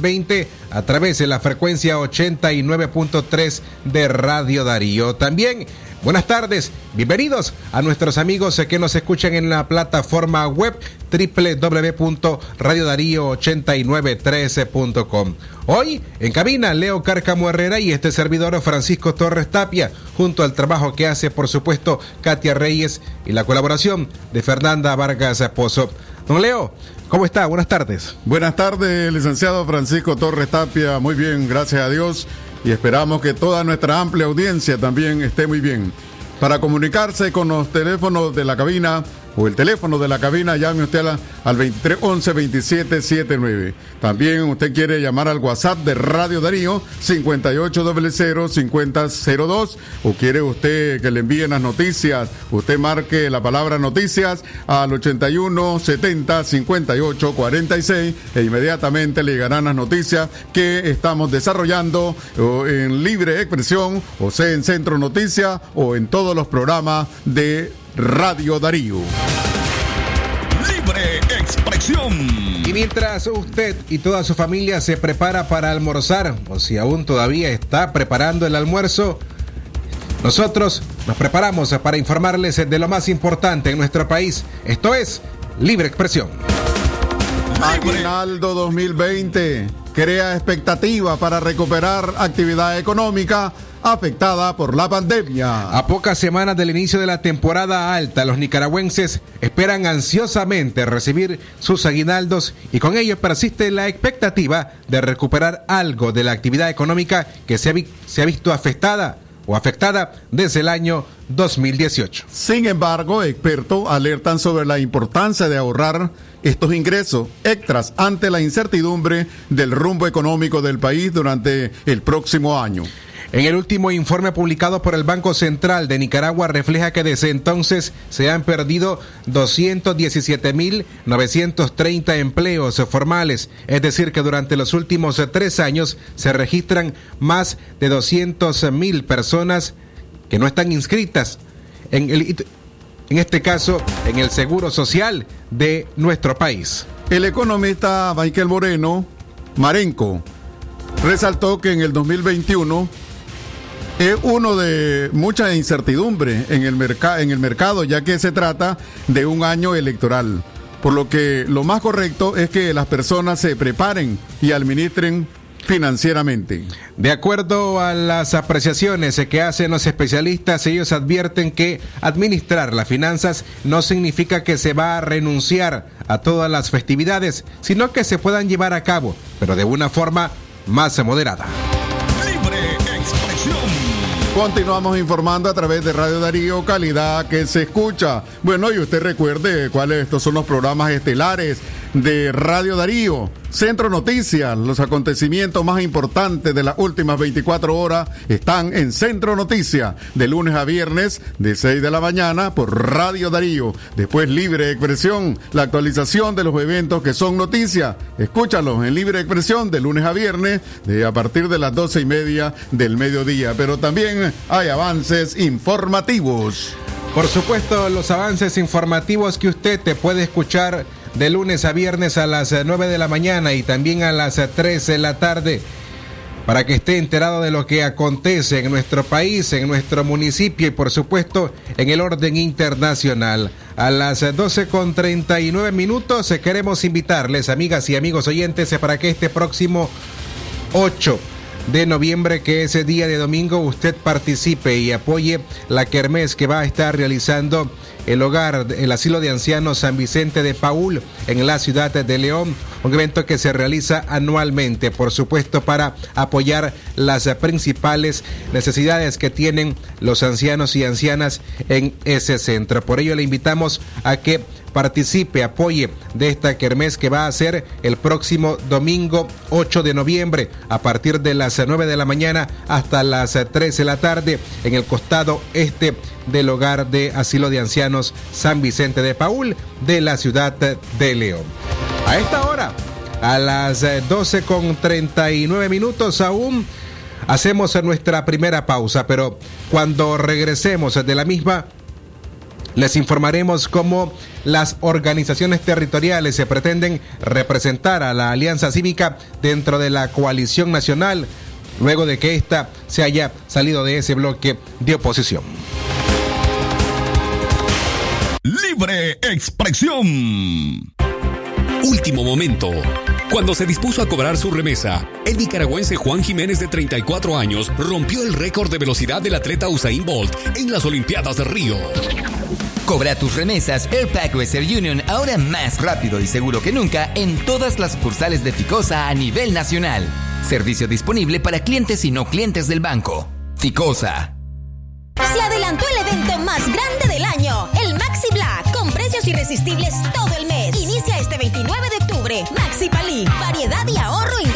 20 a través de la frecuencia 89.3 de Radio Darío. También buenas tardes, bienvenidos a nuestros amigos que nos escuchan en la plataforma web www.radiodarío8913.com. Hoy en cabina Leo Cárcamo Herrera y este servidor Francisco Torres Tapia, junto al trabajo que hace por supuesto Katia Reyes y la colaboración de Fernanda Vargas Pozo. Don Leo, ¿Cómo está? Buenas tardes. Buenas tardes, licenciado Francisco Torres Tapia. Muy bien, gracias a Dios. Y esperamos que toda nuestra amplia audiencia también esté muy bien. Para comunicarse con los teléfonos de la cabina o el teléfono de la cabina, llame usted al 2311 2779. También usted quiere llamar al WhatsApp de Radio Darío 5800 5002 o quiere usted que le envíen las noticias, usted marque la palabra noticias al 81 70 58 46 e inmediatamente le llegarán las noticias que estamos desarrollando en libre expresión, o sea en Centro Noticias o en todos los programas de Radio Darío. Libre expresión. Y mientras usted y toda su familia se prepara para almorzar, o si aún todavía está preparando el almuerzo, nosotros nos preparamos para informarles de lo más importante en nuestro país. Esto es Libre Expresión. Aguinaldo 2020 crea expectativa para recuperar actividad económica afectada por la pandemia. A pocas semanas del inicio de la temporada alta, los nicaragüenses esperan ansiosamente recibir sus aguinaldos y con ello persiste la expectativa de recuperar algo de la actividad económica que se ha, se ha visto afectada o afectada desde el año 2018. Sin embargo, expertos alertan sobre la importancia de ahorrar estos ingresos extras ante la incertidumbre del rumbo económico del país durante el próximo año. En el último informe publicado por el Banco Central de Nicaragua refleja que desde entonces se han perdido 217.930 empleos formales, es decir, que durante los últimos tres años se registran más de 200.000 personas que no están inscritas en, el, en este caso en el Seguro Social de nuestro país. El economista Michael Moreno, Marenco, resaltó que en el 2021 es uno de mucha incertidumbre en el, en el mercado, ya que se trata de un año electoral. Por lo que lo más correcto es que las personas se preparen y administren financieramente. De acuerdo a las apreciaciones que hacen los especialistas, ellos advierten que administrar las finanzas no significa que se va a renunciar a todas las festividades, sino que se puedan llevar a cabo, pero de una forma más moderada. Continuamos informando a través de Radio Darío, calidad que se escucha. Bueno, y usted recuerde cuáles estos son los programas estelares de Radio Darío. Centro Noticias, los acontecimientos más importantes de las últimas 24 horas están en Centro Noticias, de lunes a viernes, de 6 de la mañana por Radio Darío. Después Libre Expresión, la actualización de los eventos que son noticias. Escúchalos en Libre Expresión de lunes a viernes, de a partir de las 12 y media del mediodía. Pero también hay avances informativos. Por supuesto, los avances informativos que usted te puede escuchar de lunes a viernes a las 9 de la mañana y también a las 3 de la tarde para que esté enterado de lo que acontece en nuestro país, en nuestro municipio y por supuesto en el orden internacional. A las 12 con 39 minutos queremos invitarles, amigas y amigos oyentes, para que este próximo 8 de noviembre, que ese día de domingo, usted participe y apoye la kermés que va a estar realizando el hogar, el asilo de ancianos San Vicente de Paul en la ciudad de León, un evento que se realiza anualmente, por supuesto, para apoyar las principales necesidades que tienen los ancianos y ancianas en ese centro. Por ello le invitamos a que participe, apoye de esta kermés que va a ser el próximo domingo 8 de noviembre a partir de las 9 de la mañana hasta las 3 de la tarde en el costado este del hogar de asilo de ancianos San Vicente de Paul de la ciudad de León. A esta hora, a las 12 con 39 minutos aún, hacemos nuestra primera pausa, pero cuando regresemos de la misma, Les informaremos cómo las organizaciones territoriales se pretenden representar a la Alianza Cívica dentro de la coalición nacional, luego de que ésta se haya salido de ese bloque de oposición. Libre expresión. Último momento. Cuando se dispuso a cobrar su remesa, el nicaragüense Juan Jiménez de 34 años rompió el récord de velocidad del atleta Usain Bolt en las Olimpiadas de Río. Cobra tus remesas Airpack Western Union ahora más rápido y seguro que nunca en todas las sucursales de Ficosa a nivel nacional. Servicio disponible para clientes y no clientes del banco. Ficosa. Se adelantó el evento más grande del año, el Maxi Black, con precios irresistibles todo el mes. Inicia este 29 de octubre. Maxi Palí, variedad y ahorro en.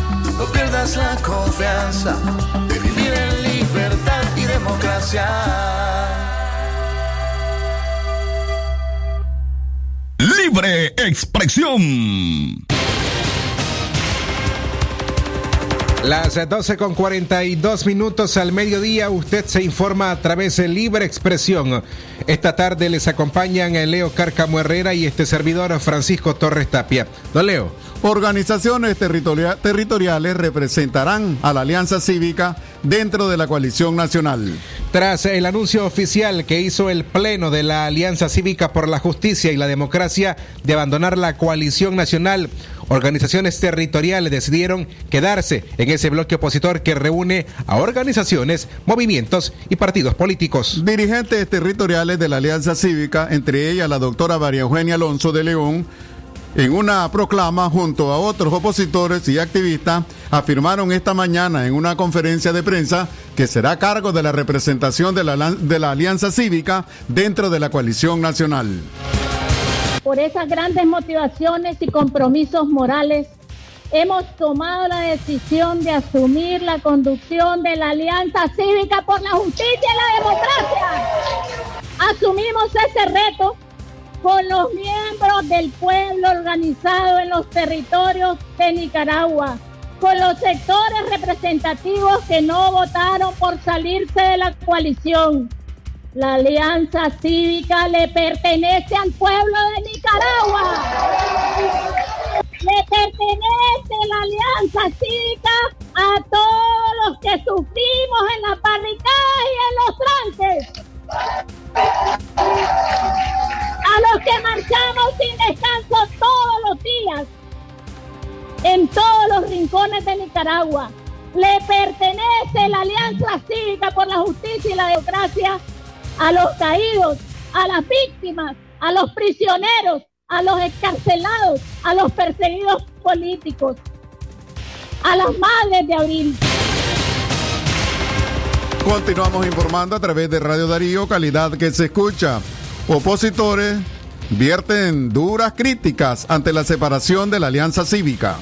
No pierdas la confianza de vivir en libertad y democracia. Libre expresión. Las 12 con 42 minutos al mediodía, usted se informa a través de Libre Expresión. Esta tarde les acompañan Leo Carcamo Herrera y este servidor Francisco Torres Tapia. Don Leo. Organizaciones territoria territoriales representarán a la Alianza Cívica dentro de la coalición nacional. Tras el anuncio oficial que hizo el Pleno de la Alianza Cívica por la Justicia y la Democracia de abandonar la coalición nacional, organizaciones territoriales decidieron quedarse en ese bloque opositor que reúne a organizaciones, movimientos y partidos políticos. Dirigentes territoriales de la Alianza Cívica, entre ellas la doctora María Eugenia Alonso de León, en una proclama junto a otros opositores y activistas, afirmaron esta mañana en una conferencia de prensa que será cargo de la representación de la, de la Alianza Cívica dentro de la coalición nacional. Por esas grandes motivaciones y compromisos morales, hemos tomado la decisión de asumir la conducción de la Alianza Cívica por la Justicia y la Democracia. Asumimos ese reto con los miembros del pueblo organizado en los territorios de Nicaragua, con los sectores representativos que no votaron por salirse de la coalición. La alianza cívica le pertenece al pueblo de Nicaragua. Le pertenece la alianza cívica a todos los que sufrimos en la barricada y en los tranques a los que marchamos sin descanso todos los días, en todos los rincones de Nicaragua. Le pertenece la Alianza Cívica por la Justicia y la Democracia a los caídos, a las víctimas, a los prisioneros, a los escarcelados, a los perseguidos políticos, a las madres de abril. Continuamos informando a través de Radio Darío, calidad que se escucha. Opositores vierten duras críticas ante la separación de la Alianza Cívica.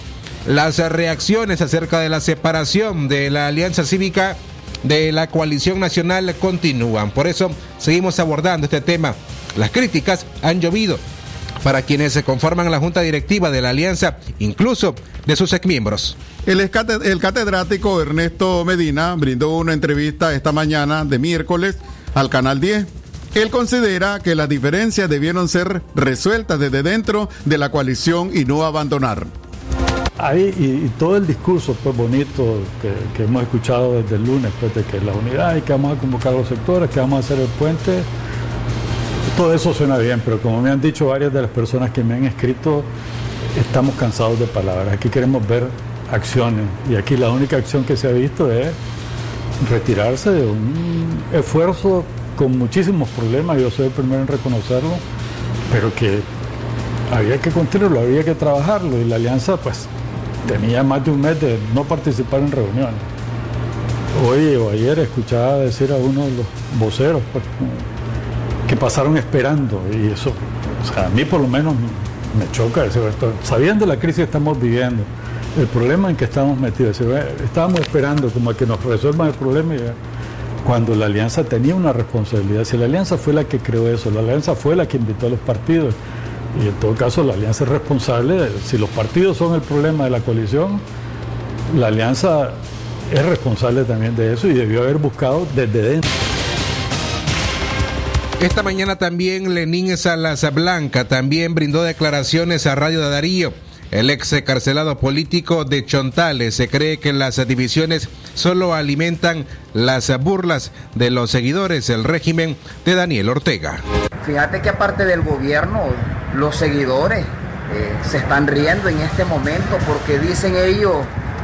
Las reacciones acerca de la separación de la Alianza Cívica de la coalición nacional continúan. Por eso seguimos abordando este tema. Las críticas han llovido para quienes se conforman la junta directiva de la alianza, incluso de sus exmiembros. El, el catedrático Ernesto Medina brindó una entrevista esta mañana de miércoles al Canal 10. Él considera que las diferencias debieron ser resueltas desde dentro de la coalición y no abandonar. Ahí, y, todo el discurso pues, bonito que, hemos escuchado desde el lunes, pues, de que la unidad y que vamos a convocar a los sectores, que vamos a hacer el puente, todo eso suena bien, pero como me han dicho varias de las personas que me han escrito, estamos cansados de palabras. Aquí queremos ver acciones y aquí la única acción que se ha visto es retirarse de un esfuerzo con muchísimos problemas, yo soy el primero en reconocerlo, pero que había que continuarlo, había que trabajarlo y la alianza pues tenía más de un mes de no participar en reuniones. Hoy o ayer escuchaba decir a uno de los voceros pues, que pasaron esperando y eso, o sea, a mí por lo menos me choca, sabiendo la crisis que estamos viviendo, el problema en que estamos metidos, estábamos esperando como a que nos resuelvan el problema y cuando la alianza tenía una responsabilidad, si la alianza fue la que creó eso, la alianza fue la que invitó a los partidos, y en todo caso, la alianza es responsable. Si los partidos son el problema de la coalición, la alianza es responsable también de eso y debió haber buscado desde dentro. Esta mañana también Lenín Salas Blanca también brindó declaraciones a Radio de Darío. El ex carcelado político de Chontales se cree que las divisiones solo alimentan las burlas de los seguidores del régimen de Daniel Ortega. Fíjate que aparte del gobierno, los seguidores eh, se están riendo en este momento porque dicen ellos,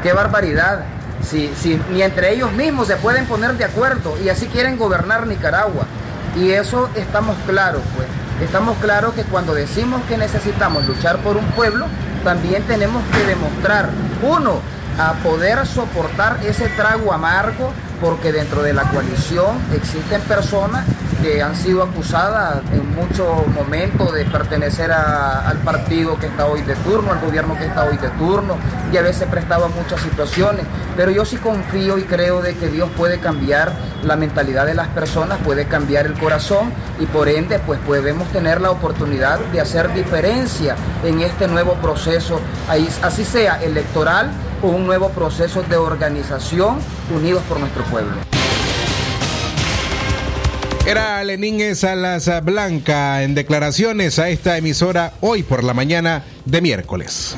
qué barbaridad, si, si ni entre ellos mismos se pueden poner de acuerdo y así quieren gobernar Nicaragua. Y eso estamos claros, pues. Estamos claros que cuando decimos que necesitamos luchar por un pueblo, también tenemos que demostrar, uno, a poder soportar ese trago amargo, porque dentro de la coalición existen personas que han sido acusadas en muchos momentos de pertenecer al partido que está hoy de turno, al gobierno que está hoy de turno, y a veces prestaba muchas situaciones. Pero yo sí confío y creo de que Dios puede cambiar la mentalidad de las personas, puede cambiar el corazón y por ende pues podemos tener la oportunidad de hacer diferencia en este nuevo proceso, así sea electoral un nuevo proceso de organización unidos por nuestro pueblo. Era Lenín Salas Blanca en declaraciones a esta emisora hoy por la mañana de miércoles.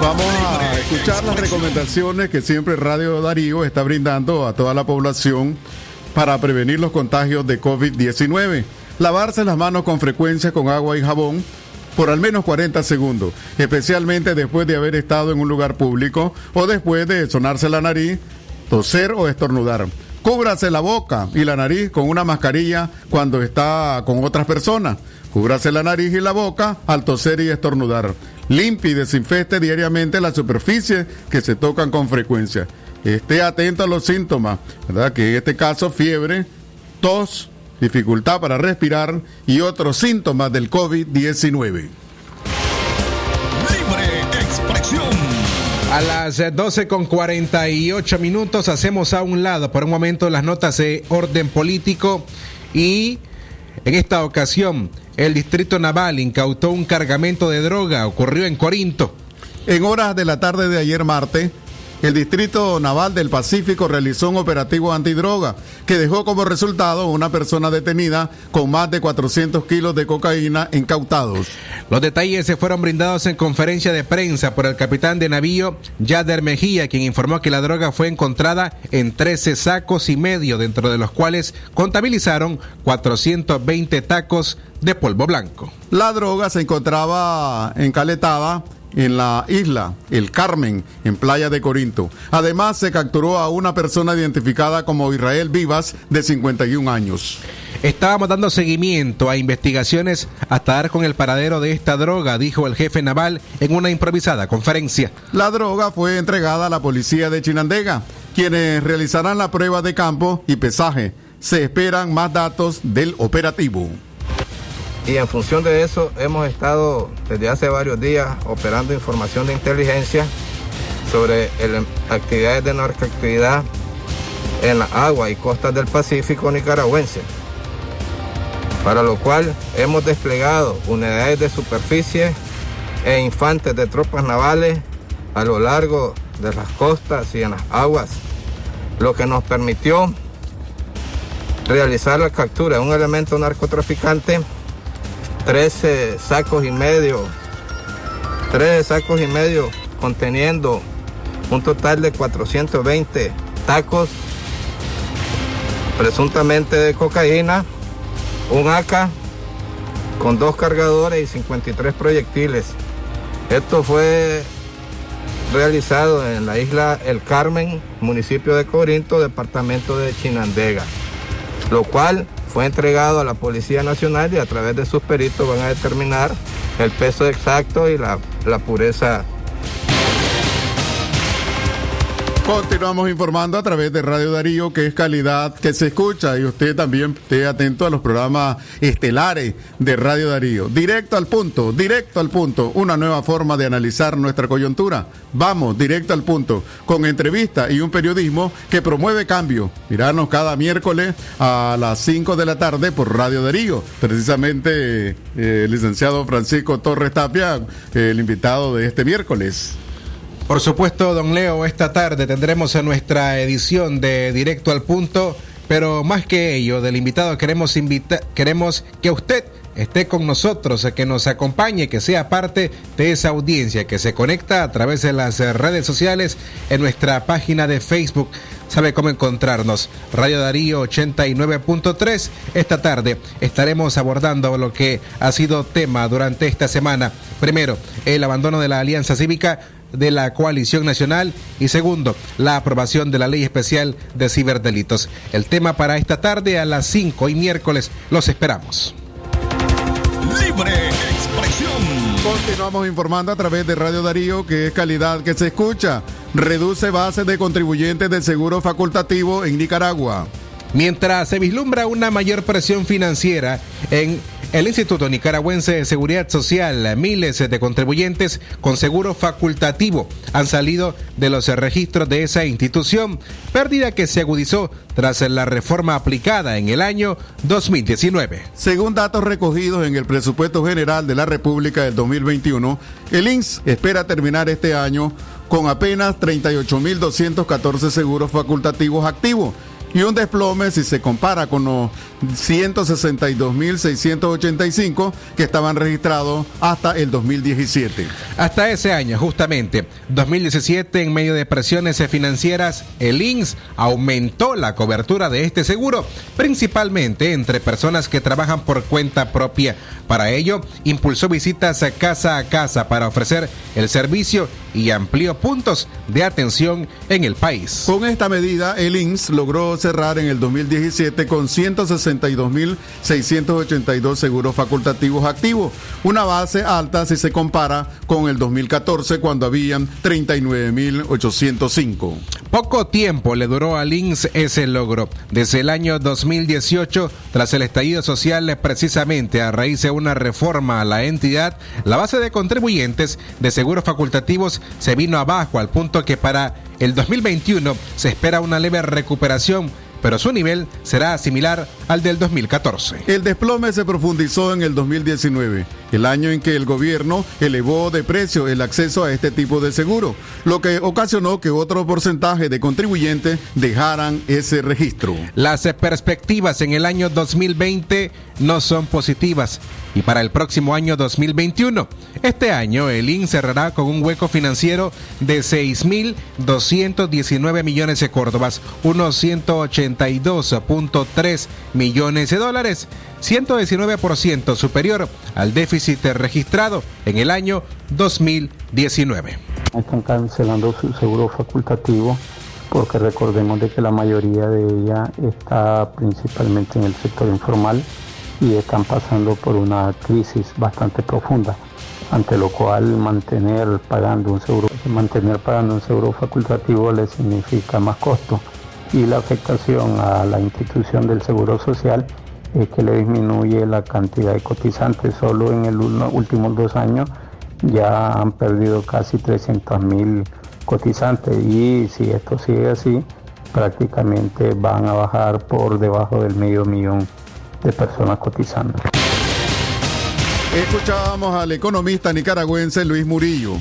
Vamos a escuchar las recomendaciones que siempre Radio Darío está brindando a toda la población para prevenir los contagios de COVID-19. Lavarse las manos con frecuencia con agua y jabón por al menos 40 segundos, especialmente después de haber estado en un lugar público o después de sonarse la nariz, toser o estornudar. Cúbrase la boca y la nariz con una mascarilla cuando está con otras personas. Cúbrase la nariz y la boca al toser y estornudar. Limpie y desinfecte diariamente las superficies que se tocan con frecuencia. Esté atento a los síntomas, ¿verdad? Que en este caso fiebre, tos, dificultad para respirar y otros síntomas del COVID-19. A las 12 con 48 minutos hacemos a un lado por un momento las notas de orden político y en esta ocasión el Distrito Naval incautó un cargamento de droga, ocurrió en Corinto. En horas de la tarde de ayer martes, el Distrito Naval del Pacífico realizó un operativo antidroga que dejó como resultado una persona detenida con más de 400 kilos de cocaína incautados. Los detalles se fueron brindados en conferencia de prensa por el capitán de navío Yader Mejía, quien informó que la droga fue encontrada en 13 sacos y medio, dentro de los cuales contabilizaron 420 tacos de polvo blanco. La droga se encontraba encaletada en la isla El Carmen, en Playa de Corinto. Además, se capturó a una persona identificada como Israel Vivas, de 51 años. Estábamos dando seguimiento a investigaciones hasta dar con el paradero de esta droga, dijo el jefe naval en una improvisada conferencia. La droga fue entregada a la policía de Chinandega, quienes realizarán la prueba de campo y pesaje. Se esperan más datos del operativo y en función de eso hemos estado desde hace varios días operando información de inteligencia sobre el- actividades de narcoactividad en la agua y costas del Pacífico nicaragüense, para lo cual hemos desplegado unidades de superficie e infantes de tropas navales a lo largo de las costas y en las aguas, lo que nos permitió realizar la captura de un elemento narcotraficante, 13 sacos y medio, 13 sacos y medio conteniendo un total de 420 tacos presuntamente de cocaína, un AK con dos cargadores y 53 proyectiles. Esto fue realizado en la isla El Carmen, municipio de Corinto, departamento de Chinandega, lo cual fue entregado a la Policía Nacional y a través de sus peritos van a determinar el peso exacto y la, la pureza Continuamos informando a través de Radio Darío, que es calidad que se escucha, y usted también esté atento a los programas estelares de Radio Darío. Directo al punto, directo al punto, una nueva forma de analizar nuestra coyuntura. Vamos, directo al punto, con entrevista y un periodismo que promueve cambio. Mirarnos cada miércoles a las 5 de la tarde por Radio Darío. Precisamente eh, el licenciado Francisco Torres Tapia, el invitado de este miércoles. Por supuesto, don Leo, esta tarde tendremos en nuestra edición de Directo al Punto, pero más que ello, del invitado queremos invita queremos que usted esté con nosotros, que nos acompañe, que sea parte de esa audiencia que se conecta a través de las eh, redes sociales en nuestra página de Facebook. Sabe cómo encontrarnos. Radio Darío 89.3. Esta tarde estaremos abordando lo que ha sido tema durante esta semana. Primero, el abandono de la Alianza Cívica de la coalición nacional y segundo, la aprobación de la ley especial de ciberdelitos. El tema para esta tarde a las 5 y miércoles los esperamos. Libre expresión. Continuamos informando a través de Radio Darío, que es calidad que se escucha. Reduce base de contribuyentes del seguro facultativo en Nicaragua. Mientras se vislumbra una mayor presión financiera en el Instituto Nicaragüense de Seguridad Social, miles de contribuyentes con seguro facultativo han salido de los registros de esa institución, pérdida que se agudizó tras la reforma aplicada en el año 2019. Según datos recogidos en el presupuesto general de la República del 2021, el INS espera terminar este año con apenas 38.214 seguros facultativos activos y un desplome si se compara con los 162.685 que estaban registrados hasta el 2017. Hasta ese año, justamente, 2017, en medio de presiones financieras, el INS aumentó la cobertura de este seguro, principalmente entre personas que trabajan por cuenta propia. Para ello, impulsó visitas casa a casa para ofrecer el servicio y amplió puntos de atención en el país. Con esta medida, el INS logró cerrar en el 2017 con 162.682 seguros facultativos activos, una base alta si se compara con el 2014 cuando habían 39.805. Poco tiempo le duró al INS ese logro. Desde el año 2018, tras el estallido social, precisamente a raíz de una reforma a la entidad, la base de contribuyentes de seguros facultativos se vino abajo al punto que para el 2021 se espera una leve recuperación pero su nivel será similar al del 2014. El desplome se profundizó en el 2019, el año en que el gobierno elevó de precio el acceso a este tipo de seguro, lo que ocasionó que otro porcentaje de contribuyentes dejaran ese registro. Las perspectivas en el año 2020 no son positivas y para el próximo año 2021. Este año el IN cerrará con un hueco financiero de 6.219 millones de córdobas, unos 182.3 millones de dólares, 119% superior al déficit registrado en el año 2019. Están cancelando su seguro facultativo porque recordemos de que la mayoría de ella está principalmente en el sector informal y están pasando por una crisis bastante profunda, ante lo cual mantener pagando un seguro, mantener pagando un seguro facultativo les significa más costo y la afectación a la institución del seguro social es que le disminuye la cantidad de cotizantes. Solo en los últimos dos años ya han perdido casi 300 mil cotizantes y si esto sigue así, prácticamente van a bajar por debajo del medio millón de personas cotizando. Escuchábamos al economista nicaragüense Luis Murillo.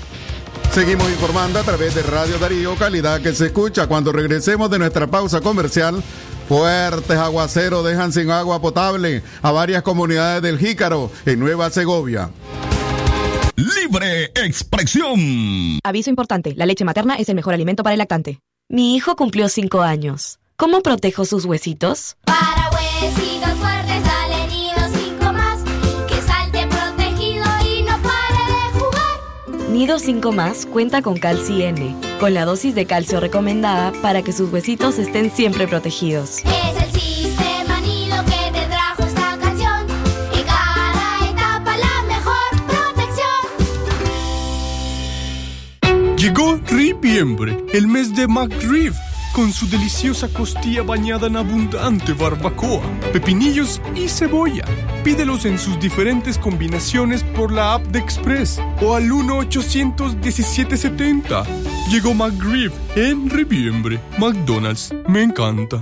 Seguimos informando a través de Radio Darío, calidad que se escucha. Cuando regresemos de nuestra pausa comercial, fuertes aguaceros dejan sin agua potable a varias comunidades del Jícaro en Nueva Segovia. Libre expresión. Aviso importante, la leche materna es el mejor alimento para el lactante. Mi hijo cumplió 5 años. ¿Cómo protejo sus huesitos? Para nido 5 más. Que salte protegido y no pare de jugar. Nido 5 más cuenta con Calci N, con la dosis de calcio recomendada para que sus huesitos estén siempre protegidos. Es el sistema nido que te trajo esta canción. En cada etapa la mejor protección. Llegó Ripiembre, el mes de McRib, con su deliciosa costilla bañada en abundante barbacoa, pepinillos y cebolla. Pídelos en sus diferentes combinaciones por la app de Express o al 1-800-1770. Llegó McRib en Ripiembre. McDonald's, me encanta.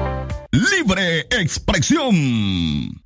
Libre expresión.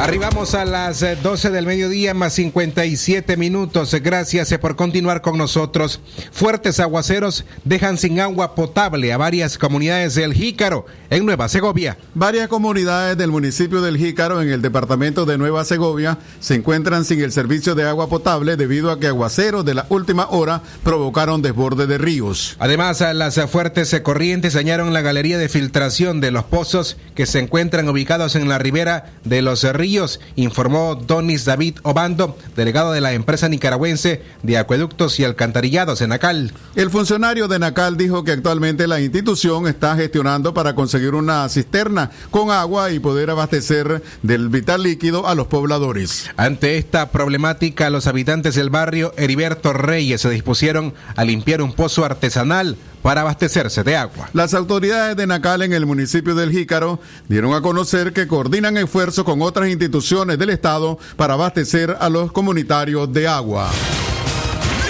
Arribamos a las eh, 12 del mediodía más 57 minutos. Gracias eh, por continuar con nosotros. Fuertes aguaceros dejan sin agua potable a varias comunidades del Jícaro en Nueva Segovia. Varias comunidades del municipio del Jícaro en el departamento de Nueva Segovia se encuentran sin el servicio de agua potable debido a que aguaceros de la última hora provocaron desborde de ríos. Además, eh, las fuertes eh, corrientes dañaron la galería de filtración de los pozos que se encuentran ubicados en la ribera de los eh, ríos, informó Donis David Obando, delegado de la empresa nicaragüense de acueductos y alcantarillados en Nacal. El funcionario de Nacal dijo que actualmente la institución está gestionando para conseguir una cisterna con agua y poder abastecer del vital líquido a los pobladores. Ante esta problemática, los habitantes del barrio Heriberto Reyes se dispusieron a limpiar un pozo artesanal para abastecerse de agua. Las autoridades de Nacal en el municipio del Jícaro dieron a conocer que coordinan esfuerzos con otras instituciones del Estado para abastecer a los comunitarios de agua.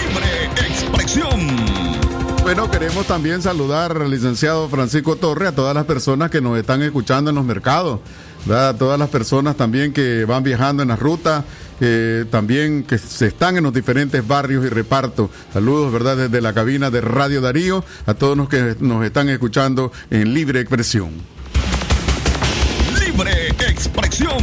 Libre expresión. Bueno, queremos también saludar al licenciado Francisco Torre, a todas las personas que nos están escuchando en los mercados, ¿verdad? a todas las personas también que van viajando en las rutas, eh, también que se están en los diferentes barrios y repartos. Saludos, ¿verdad? Desde la cabina de Radio Darío, a todos los que nos están escuchando en libre expresión. Expresión.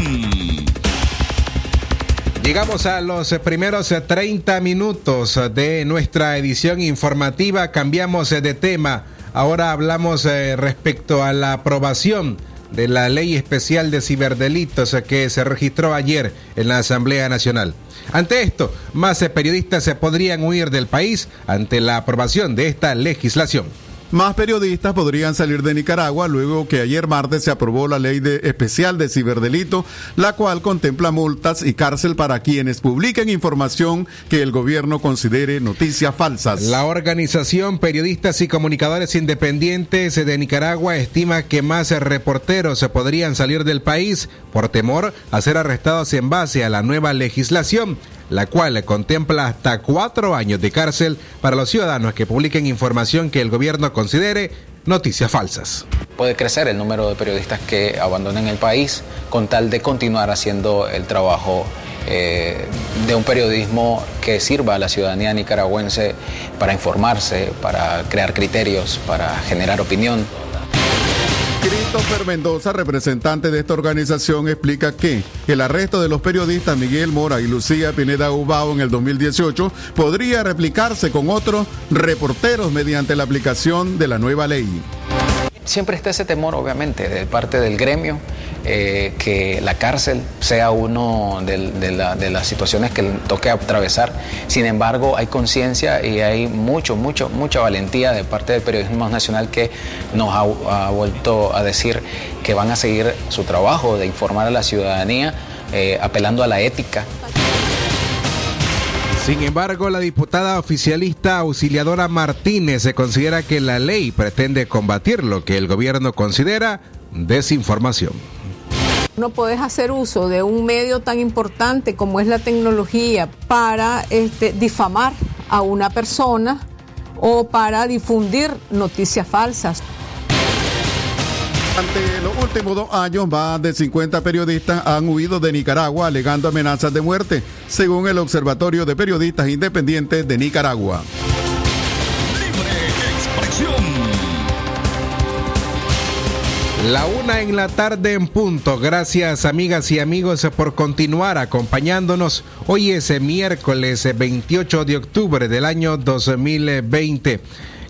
Llegamos a los primeros 30 minutos de nuestra edición informativa. Cambiamos de tema. Ahora hablamos eh, respecto a la aprobación de la ley especial de ciberdelitos que se registró ayer en la Asamblea Nacional. Ante esto, más periodistas se podrían huir del país ante la aprobación de esta legislación. Más periodistas podrían salir de Nicaragua luego que ayer martes se aprobó la ley de especial de ciberdelito, la cual contempla multas y cárcel para quienes publiquen información que el gobierno considere noticias falsas. La organización Periodistas y Comunicadores Independientes de Nicaragua estima que más reporteros podrían salir del país por temor a ser arrestados en base a la nueva legislación la cual contempla hasta cuatro años de cárcel para los ciudadanos que publiquen información que el gobierno considere noticias falsas. Puede crecer el número de periodistas que abandonen el país con tal de continuar haciendo el trabajo eh, de un periodismo que sirva a la ciudadanía nicaragüense para informarse, para crear criterios, para generar opinión. Christopher Mendoza, representante de esta organización, explica que el arresto de los periodistas Miguel Mora y Lucía Pineda Ubao en el 2018 podría replicarse con otros reporteros mediante la aplicación de la nueva ley. Siempre está ese temor, obviamente, de parte del gremio, eh, que la cárcel sea uno de, de, la, de, las situaciones que toque atravesar. Sin embargo, hay conciencia y hay mucho, mucho, mucha valentía de parte del periodismo nacional que nos ha, ha, vuelto a decir que van a seguir su trabajo de informar a la ciudadanía, eh, apelando a la ética. Sin embargo, la diputada oficialista auxiliadora Martínez se considera que la ley pretende combatir lo que el gobierno considera desinformación. No puedes hacer uso de un medio tan importante como es la tecnología para este, difamar a una persona o para difundir noticias falsas. Durante los últimos dos años, más de 50 periodistas han huido de Nicaragua alegando amenazas de muerte, según el Observatorio de Periodistas Independientes de Nicaragua. La una en la tarde en punto. Gracias amigas y amigos por continuar acompañándonos. Hoy es miércoles 28 de octubre del año 2020.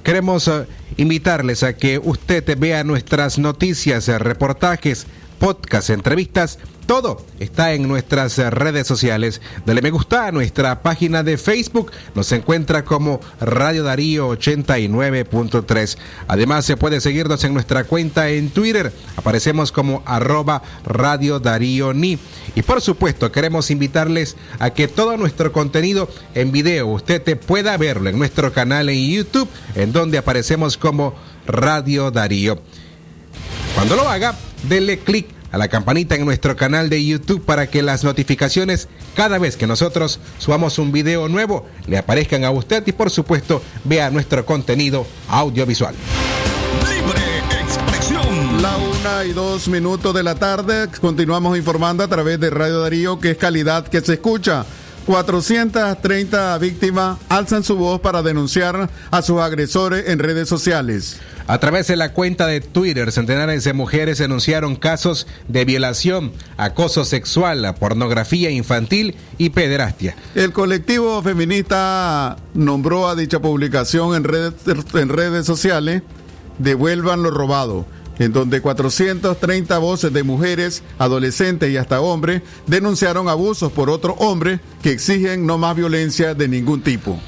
Queremos invitarles a que usted vea nuestras noticias, reportajes, podcasts, entrevistas. Todo está en nuestras redes sociales. Dale me gusta a nuestra página de Facebook. Nos encuentra como Radio Darío 89.3. Además, se puede seguirnos en nuestra cuenta en Twitter. Aparecemos como arroba Radio Darío Ni. Y por supuesto, queremos invitarles a que todo nuestro contenido en video usted te pueda verlo en nuestro canal en YouTube, en donde aparecemos como Radio Darío. Cuando lo haga, dele clic a la campanita en nuestro canal de YouTube para que las notificaciones cada vez que nosotros subamos un video nuevo le aparezcan a usted y por supuesto vea nuestro contenido audiovisual. Libre expresión. La una y dos minutos de la tarde continuamos informando a través de Radio Darío que es calidad que se escucha. 430 víctimas alzan su voz para denunciar a sus agresores en redes sociales. A través de la cuenta de Twitter, centenares de mujeres denunciaron casos de violación, acoso sexual, pornografía infantil y pederastia. El colectivo feminista nombró a dicha publicación en redes, en redes sociales Devuelvan lo robado en donde 430 voces de mujeres, adolescentes y hasta hombres denunciaron abusos por otros hombres que exigen no más violencia de ningún tipo.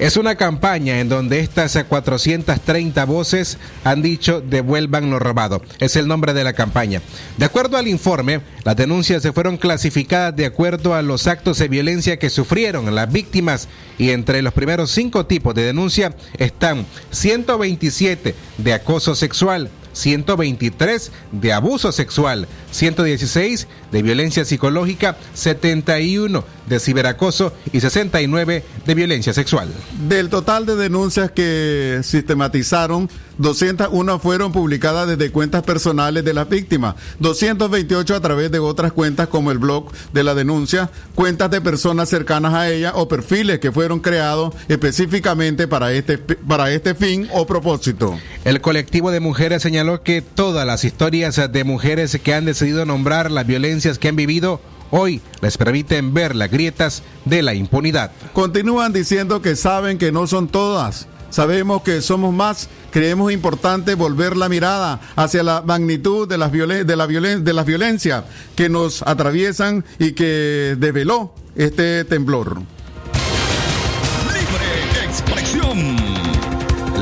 Es una campaña en donde estas 430 voces han dicho devuelvan lo robado. Es el nombre de la campaña. De acuerdo al informe, las denuncias se fueron clasificadas de acuerdo a los actos de violencia que sufrieron las víctimas y entre los primeros cinco tipos de denuncia están 127 de acoso sexual, 123 de abuso sexual, 116 de violencia psicológica, 71 de ciberacoso y 69 de violencia sexual. Del total de denuncias que sistematizaron, 201 fueron publicadas desde cuentas personales de las víctimas, 228 a través de otras cuentas como el blog de la denuncia, cuentas de personas cercanas a ella o perfiles que fueron creados específicamente para este, para este fin o propósito. El colectivo de mujeres señaló que todas las historias de mujeres que han decidido nombrar las violencias que han vivido hoy les permiten ver las grietas de la impunidad. Continúan diciendo que saben que no son todas. Sabemos que somos más, creemos importante volver la mirada hacia la magnitud de las, de la, violen de las violencias que nos atraviesan y que develó este temblor.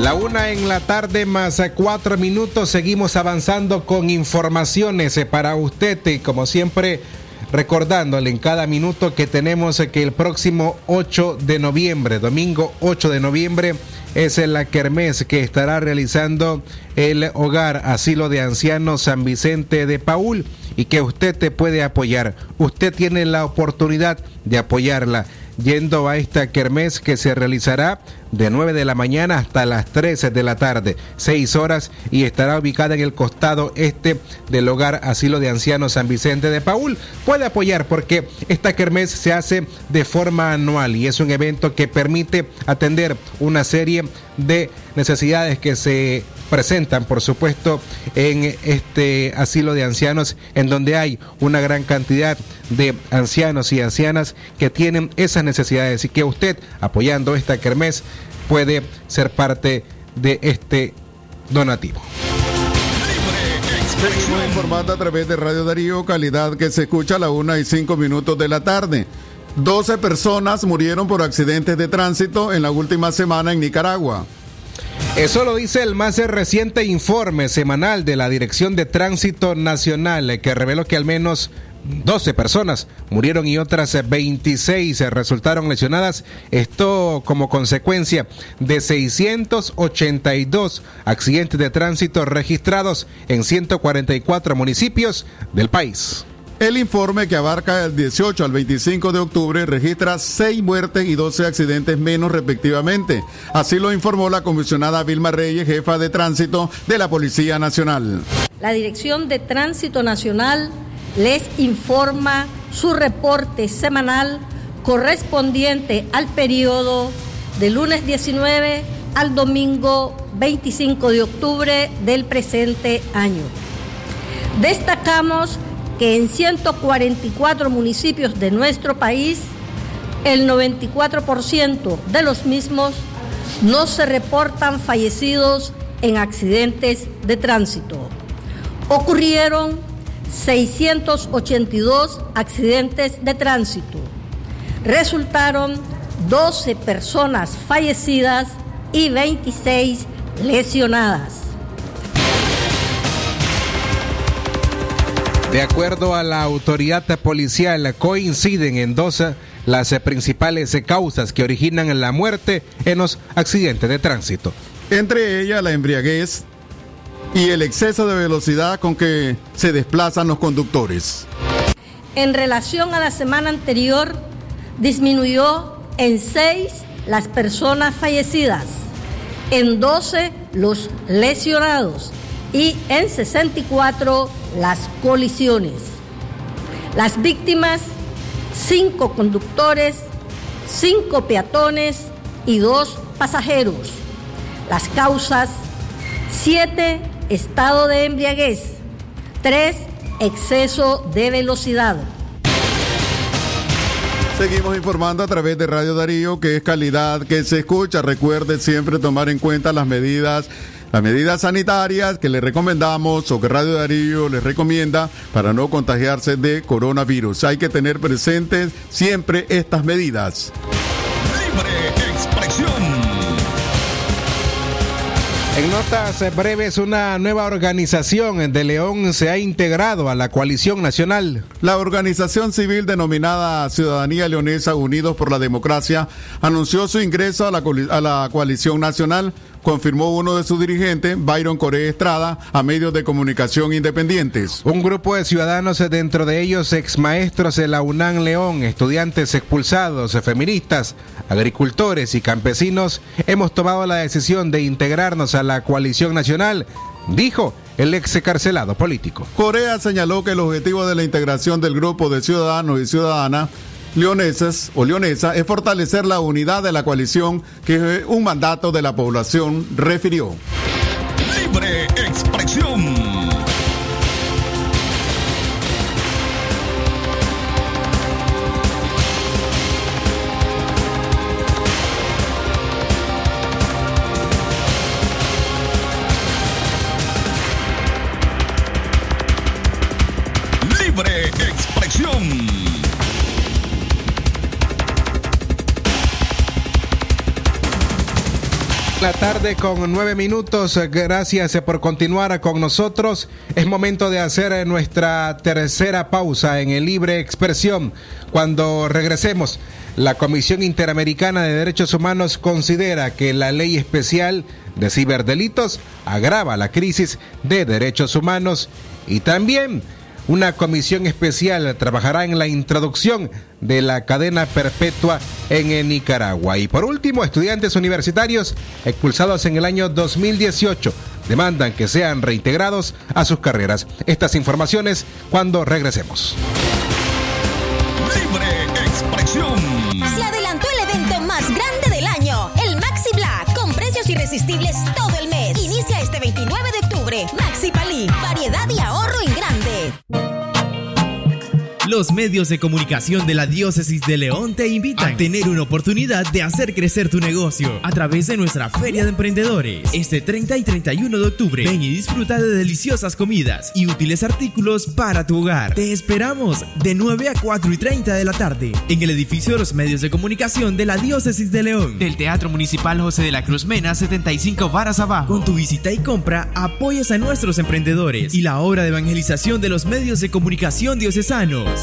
La una en la tarde más cuatro minutos. Seguimos avanzando con informaciones eh, para usted y como siempre recordándole en cada minuto que tenemos eh, que el próximo 8 de noviembre, domingo 8 de noviembre, es la kermés que estará realizando el hogar asilo de ancianos San Vicente de Paul y que usted te puede apoyar. Usted tiene la oportunidad de apoyarla yendo a esta kermés que se realizará de 9 de la mañana hasta las 13 de la tarde, 6 horas y estará ubicada en el costado este del hogar asilo de ancianos San Vicente de Paul. Puede apoyar porque esta kermés se hace de forma anual y es un evento que permite atender una serie de necesidades que se presentan, por supuesto, en este asilo de ancianos, en donde hay una gran cantidad de ancianos y ancianas que tienen esas necesidades y que usted, apoyando esta kermés, puede ser parte de este donativo. Seguimos informando a través de Radio Darío, calidad que se escucha a la una y cinco minutos de la tarde. 12 personas murieron por accidentes de tránsito en la última semana en Nicaragua. Eso lo dice el más reciente informe semanal de la Dirección de Tránsito Nacional, que reveló que al menos 12 personas murieron y otras 26 resultaron lesionadas. Esto como consecuencia de 682 accidentes de tránsito registrados en 144 municipios del país. El informe que abarca del 18 al 25 de octubre registra 6 muertes y 12 accidentes menos respectivamente. Así lo informó la comisionada Vilma Reyes, jefa de tránsito de la Policía Nacional. La Dirección de Tránsito Nacional les informa su reporte semanal correspondiente al periodo de lunes 19 al domingo 25 de octubre del presente año. Destacamos en 144 municipios de nuestro país, el 94% de los mismos no se reportan fallecidos en accidentes de tránsito. Ocurrieron 682 accidentes de tránsito. Resultaron 12 personas fallecidas y 26 lesionadas. De acuerdo a la autoridad policial, coinciden en dos las principales causas que originan la muerte en los accidentes de tránsito. Entre ellas la embriaguez y el exceso de velocidad con que se desplazan los conductores. En relación a la semana anterior, disminuyó en 6 las personas fallecidas, en 12 los lesionados y en 64 las colisiones. Las víctimas, 5 conductores, 5 peatones y 2 pasajeros. Las causas, 7 estado de embriaguez, 3 exceso de velocidad. Seguimos informando a través de Radio Darío que es calidad que se escucha. Recuerde siempre tomar en cuenta las medidas las medidas sanitarias que le recomendamos o que Radio Darío les recomienda para no contagiarse de coronavirus. Hay que tener presentes siempre estas medidas. Libre expresión. En notas breves, una nueva organización de León se ha integrado a la coalición nacional. La organización civil denominada Ciudadanía Leonesa Unidos por la Democracia anunció su ingreso a la, a la coalición nacional confirmó uno de sus dirigentes, Byron Correa Estrada, a medios de comunicación independientes. Un grupo de ciudadanos, dentro de ellos ex maestros de la UNAM León, estudiantes expulsados, feministas, agricultores y campesinos, hemos tomado la decisión de integrarnos a la coalición nacional, dijo el ex carcelado político. Corea señaló que el objetivo de la integración del grupo de ciudadanos y ciudadanas leonesas o leonesa es fortalecer la unidad de la coalición que un mandato de la población refirió. Libre expresión. La tarde con nueve minutos. Gracias por continuar con nosotros. Es momento de hacer nuestra tercera pausa en el libre expresión. Cuando regresemos, la Comisión Interamericana de Derechos Humanos considera que la ley especial de ciberdelitos agrava la crisis de derechos humanos y también una comisión especial trabajará en la introducción de la cadena perpetua en Nicaragua. Y por último, estudiantes universitarios expulsados en el año 2018 demandan que sean reintegrados a sus carreras. Estas informaciones cuando regresemos. Libre expresión. Se adelantó el evento más grande del año, el Maxi Black, con precios irresistibles todo thank you Los medios de comunicación de la Diócesis de León te invitan a tener una oportunidad de hacer crecer tu negocio a través de nuestra Feria de Emprendedores. Este 30 y 31 de octubre, ven y disfruta de deliciosas comidas y útiles artículos para tu hogar. Te esperamos de 9 a 4 y 30 de la tarde en el edificio de los medios de comunicación de la Diócesis de León, del Teatro Municipal José de la Cruz Mena, 75 varas abajo. Con tu visita y compra, apoyas a nuestros emprendedores y la obra de evangelización de los medios de comunicación diocesanos.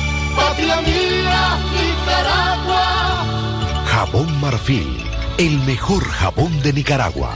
Patria mía, Nicaragua. Jabón Marfil, el mejor jabón de Nicaragua.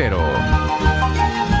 cero.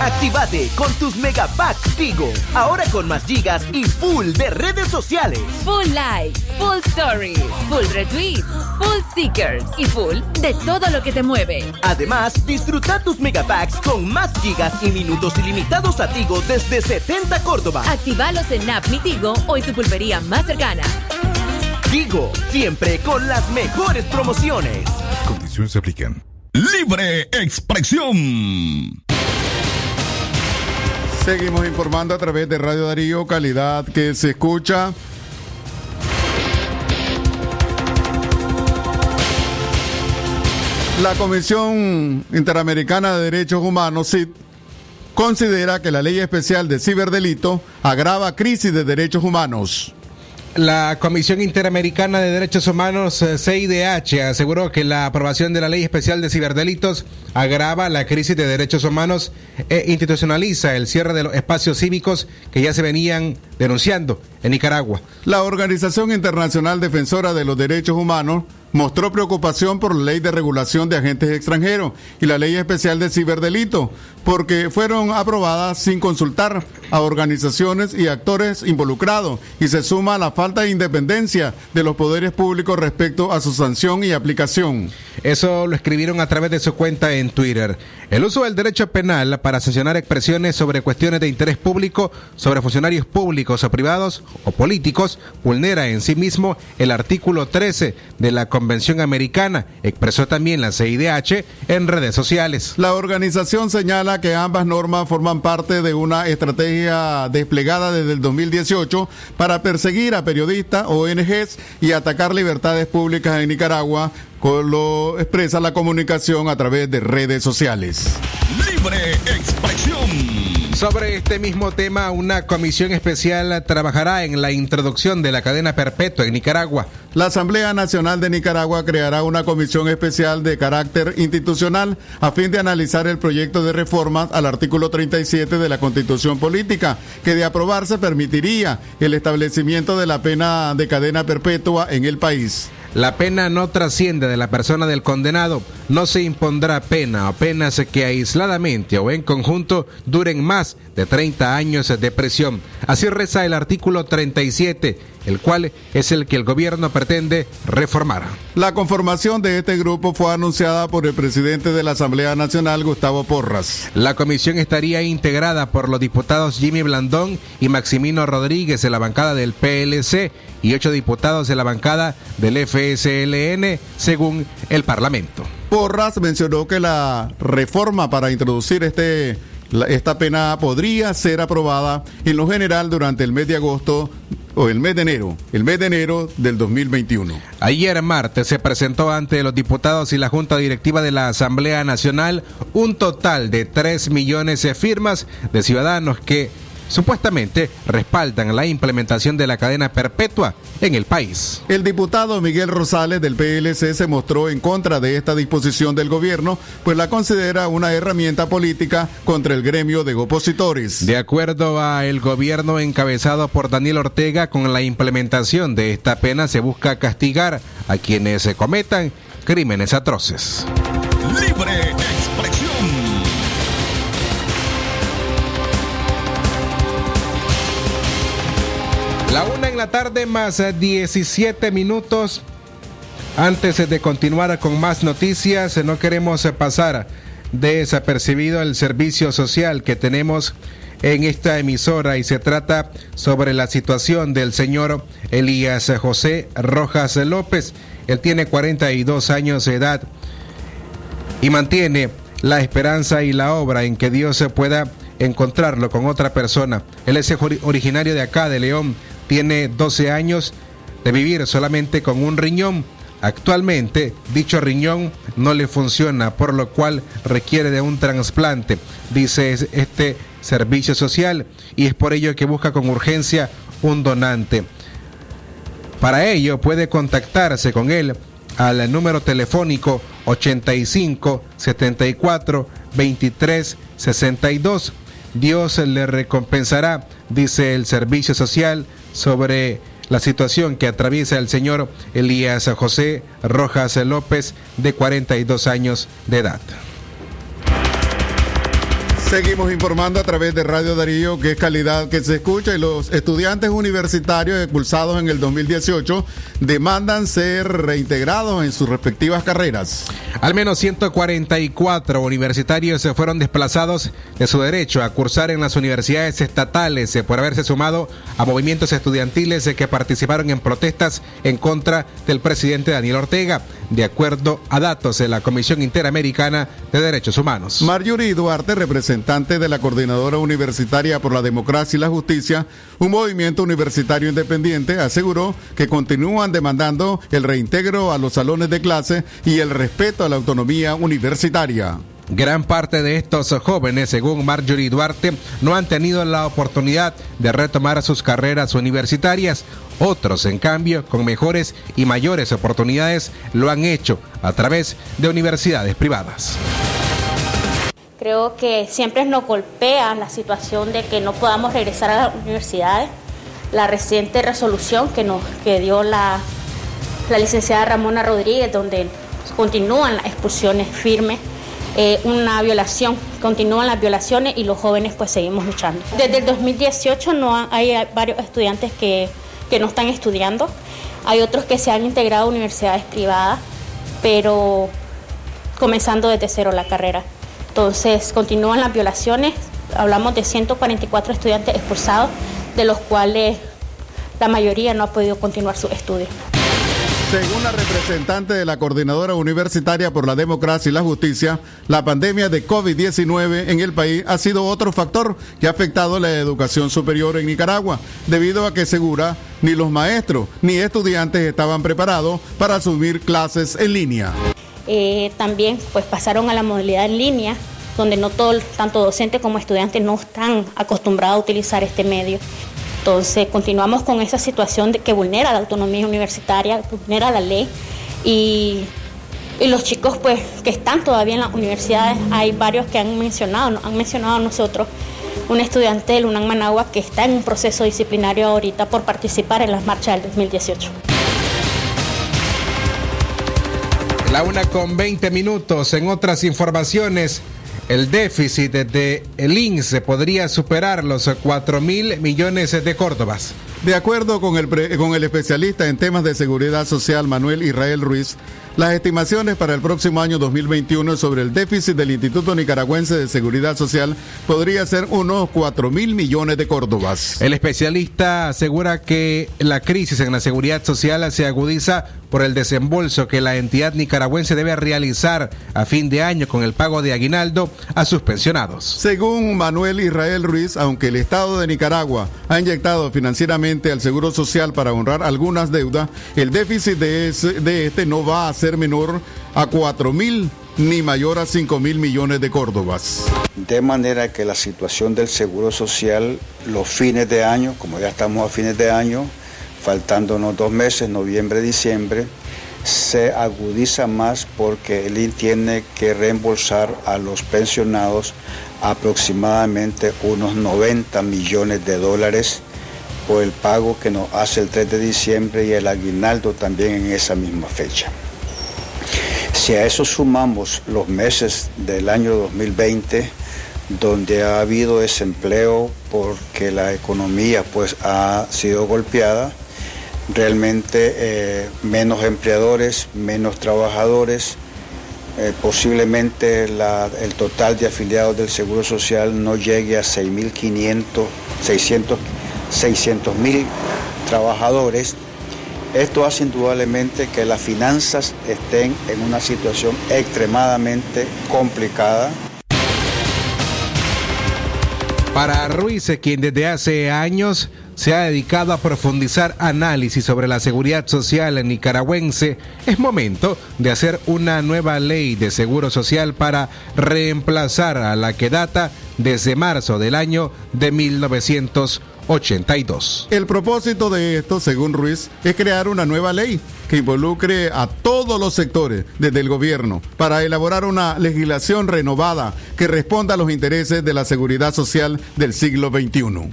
Actívate con tus megapacks Tigo. Ahora con más gigas y full de redes sociales. Full like, full story, full retweet, full stickers y full de todo lo que te mueve. Además, disfruta tus megapacks con más gigas y minutos ilimitados a Tigo desde 70 Córdoba. Actívalos en App Mi Tigo o en tu pulpería más cercana. Tigo, siempre con las mejores promociones. Condiciones se aplican. Libre expresión. Seguimos informando a través de Radio Darío, calidad que se escucha. La Comisión Interamericana de Derechos Humanos, CID, considera que la ley especial de ciberdelito agrava crisis de derechos humanos. La Comisión Interamericana de Derechos Humanos, eh, CIDH, aseguró que la aprobación de la Ley Especial de Ciberdelitos agrava la crisis de derechos humanos e institucionaliza el cierre de los espacios cívicos que ya se venían denunciando en Nicaragua. La Organización Internacional Defensora de los Derechos Humanos mostró preocupación por la ley de regulación de agentes extranjeros y la ley especial de ciberdelito, porque fueron aprobadas sin consultar a organizaciones y actores involucrados y se suma a la falta de independencia de los poderes públicos respecto a su sanción y aplicación. Eso lo escribieron a través de su cuenta en Twitter. El uso del derecho penal para sesionar expresiones sobre cuestiones de interés público sobre funcionarios públicos o privados o políticos vulnera en sí mismo el artículo 13 de la Convención Americana, expresó también la CIDH en redes sociales. La organización señala que ambas normas forman parte de una estrategia desplegada desde el 2018 para perseguir a periodistas, ONGs y atacar libertades públicas en Nicaragua, lo expresa la comunicación a través de redes sociales. Libre expresión. Sobre este mismo tema, una comisión especial trabajará en la introducción de la cadena perpetua en Nicaragua. La Asamblea Nacional de Nicaragua creará una comisión especial de carácter institucional a fin de analizar el proyecto de reformas al artículo 37 de la Constitución Política, que de aprobarse permitiría el establecimiento de la pena de cadena perpetua en el país. La pena no trasciende de la persona del condenado. No se impondrá pena o penas que aisladamente o en conjunto duren más de 30 años de prisión. Así reza el artículo 37, el cual es el que el gobierno pretende reformar. La conformación de este grupo fue anunciada por el presidente de la Asamblea Nacional, Gustavo Porras. La comisión estaría integrada por los diputados Jimmy Blandón y Maximino Rodríguez de la bancada del PLC y ocho diputados de la bancada del FSLN, según el Parlamento. Porras mencionó que la reforma para introducir este, esta pena podría ser aprobada en lo general durante el mes de agosto o el mes de enero, el mes de enero del 2021. Ayer martes se presentó ante los diputados y la Junta Directiva de la Asamblea Nacional un total de 3 millones de firmas de ciudadanos que supuestamente respaldan la implementación de la cadena perpetua en el país. El diputado Miguel Rosales del PLC se mostró en contra de esta disposición del gobierno, pues la considera una herramienta política contra el gremio de opositores. De acuerdo a el gobierno encabezado por Daniel Ortega, con la implementación de esta pena se busca castigar a quienes se cometan crímenes atroces. Libre La tarde más eh, 17 minutos. Antes de continuar con más noticias, eh, no queremos eh, pasar desapercibido el servicio social que tenemos en esta emisora y se trata sobre la situación del señor Elías José Rojas López. Él tiene 42 años de edad y mantiene la esperanza y la obra en que Dios se pueda encontrarlo con otra persona. Él es ori- originario de acá, de León, tiene 12 años de vivir solamente con un riñón. Actualmente dicho riñón no le funciona, por lo cual requiere de un trasplante, dice es- este servicio social, y es por ello que busca con urgencia un donante. Para ello puede contactarse con él al número telefónico 85 74 23 62. Dios le recompensará, dice el servicio social, sobre la situación que atraviesa el señor Elías José Rojas López, de 42 años de edad. Seguimos informando a través de Radio Darío, que es calidad que se escucha, y los estudiantes universitarios expulsados en el 2018 demandan ser reintegrados en sus respectivas carreras. Al menos 144 universitarios se fueron desplazados de su derecho a cursar en las universidades estatales eh, por haberse sumado a movimientos estudiantiles eh, que participaron en protestas en contra del presidente Daniel Ortega, de acuerdo a datos de la Comisión Interamericana de Derechos Humanos. Marjorie Duarte, representante de la Coordinadora Universitaria por la Democracia y la Justicia, un movimiento universitario independiente, aseguró que continúan demandando el reintegro a los salones de clase y el respeto a la autonomía universitaria. Gran parte de estos jóvenes, según Marjorie Duarte, no han tenido la oportunidad de retomar sus carreras universitarias. Otros, en cambio, con mejores y mayores oportunidades, lo han hecho a través de universidades privadas. Creo que siempre nos golpea la situación de que no podamos regresar a las universidades. La reciente resolución que nos que dio la, la licenciada Ramona Rodríguez, donde continúan las expulsiones firmes, eh, una violación, continúan las violaciones y los jóvenes pues seguimos luchando. Desde el 2018 no ha- hay varios estudiantes que, que no están estudiando, hay otros que se han integrado a universidades privadas, pero comenzando desde cero la carrera. Entonces continúan las violaciones, hablamos de 144 estudiantes expulsados, de los cuales la mayoría no ha podido continuar sus estudios. Según la representante de la Coordinadora Universitaria por la Democracia y la Justicia, la pandemia de COVID-19 en el país ha sido otro factor que ha afectado la educación superior en Nicaragua, debido a que segura ni los maestros ni estudiantes estaban preparados para asumir clases en línea. Eh, también pues pasaron a la modalidad en línea, donde no todo, tanto docentes como estudiantes no están acostumbrados a utilizar este medio. Entonces continuamos con esa situación que vulnera la autonomía universitaria, vulnera la ley y, y los chicos pues que están todavía en las universidades, hay varios que han mencionado, han mencionado a nosotros, un estudiante del UNAM Managua que está en un proceso disciplinario ahorita por participar en las marchas del 2018. La una con 20 minutos. En otras informaciones, el déficit de el INSE podría superar los 4 mil millones de córdobas. De acuerdo con el, pre- con el especialista en temas de seguridad social Manuel Israel Ruiz, las estimaciones para el próximo año 2021 sobre el déficit del Instituto Nicaragüense de Seguridad Social podría ser unos 4 mil millones de córdobas. El especialista asegura que la crisis en la seguridad social se agudiza por el desembolso que la entidad nicaragüense debe realizar a fin de año con el pago de aguinaldo a sus pensionados. Según Manuel Israel Ruiz, aunque el Estado de Nicaragua ha inyectado financieramente al Seguro Social para honrar algunas deudas, el déficit de, este no va a ser menor a 4 mil ni mayor a 5 mil millones de córdobas. De manera que la situación del Seguro Social, los fines de año, como ya estamos a fines de año, faltándonos dos meses, noviembre, diciembre, se agudiza más porque el IN tiene que reembolsar a los pensionados aproximadamente unos 90 millones de dólares por el pago que nos hace el 3 de diciembre y el aguinaldo también en esa misma fecha. Si a eso sumamos los meses del año 2020, donde ha habido desempleo porque la economía pues ha sido golpeada, realmente eh, menos empleadores, menos trabajadores, eh, posiblemente el total de afiliados del Seguro Social no llegue a 6.500, 600, 600 mil trabajadores. Esto hace indudablemente que las finanzas estén en una situación extremadamente complicada. Para Ruiz, quien desde hace años se ha dedicado a profundizar análisis sobre la seguridad social nicaragüense, es momento de hacer una nueva ley de seguro social para reemplazar a la que data desde marzo del año de 1982. El propósito de esto, según Ruiz, es crear una nueva ley que involucre a todos los sectores desde el gobierno para elaborar una legislación renovada que responda a los intereses de la seguridad social del siglo XXI.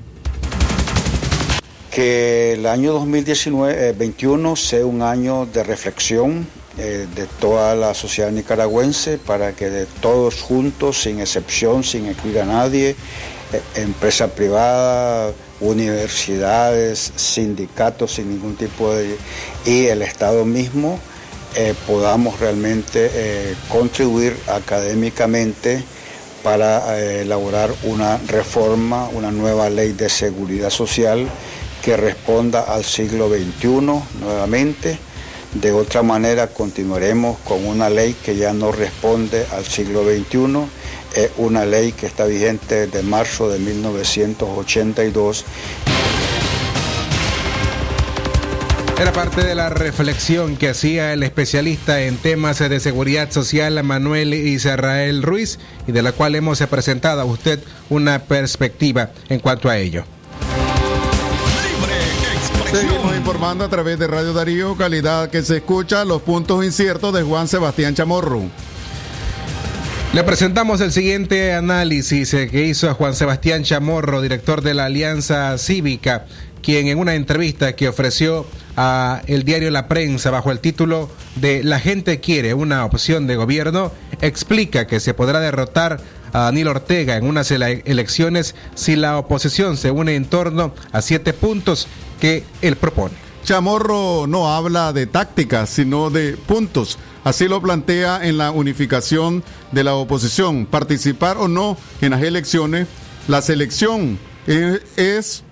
que el año 2021 sea un año de reflexión eh, de toda la sociedad nicaragüense para que de todos juntos, sin excepción, sin excluir a nadie, eh, empresa privada, universidades, sindicatos sin ningún tipo de... y el Estado mismo, eh, podamos realmente eh, contribuir académicamente para eh, elaborar una reforma, una nueva ley de seguridad social que responda al siglo XXI nuevamente. De otra manera continuaremos con una ley que ya no responde al siglo XXI, es una ley que está vigente desde marzo de 1982 Era parte de la reflexión que hacía el especialista en temas de seguridad social Manuel Israel Ruiz y de la cual hemos presentado a usted una perspectiva en cuanto a ello. Seguimos informando a través de Radio Darío, calidad que se escucha, los puntos inciertos de Juan Sebastián Chamorro. Le presentamos el siguiente análisis eh, que hizo Juan Sebastián Chamorro, director de la Alianza Cívica, quien en una entrevista que ofreció a el diario La Prensa bajo el título de La gente quiere una opción de gobierno, explica que se podrá derrotar a Daniel Ortega en unas ele- elecciones si la oposición se une en torno a siete puntos que él propone. Chamorro no habla de tácticas, sino de puntos. Así lo plantea en la unificación de la oposición. Participar o no en las elecciones, la selección es, es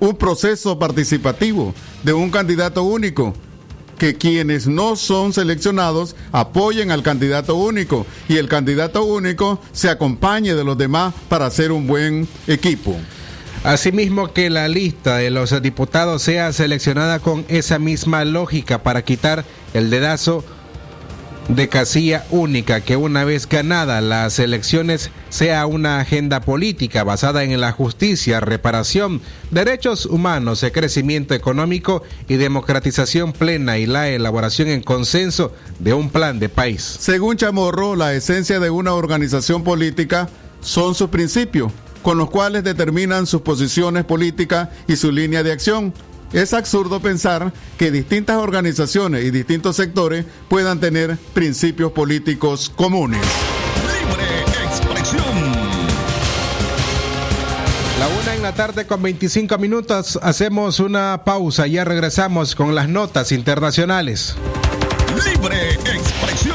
un proceso participativo de un candidato único. Que quienes no son seleccionados apoyen al candidato único y el candidato único se acompañe de los demás para hacer un buen equipo. Asimismo que la lista de los diputados sea seleccionada con esa misma lógica para quitar el dedazo de casilla única, que una vez ganadas las elecciones sea una agenda política basada en la justicia, reparación, derechos humanos, crecimiento económico y democratización plena y la elaboración en consenso de un plan de país. Según Chamorro, la esencia de una organización política son sus principios, con los cuales determinan sus posiciones políticas y su línea de acción. Es absurdo pensar que distintas organizaciones y distintos sectores puedan tener principios políticos comunes. Libre expresión. La una en la tarde con 25 minutos, hacemos una pausa, ya regresamos con las notas internacionales. Libre expresión.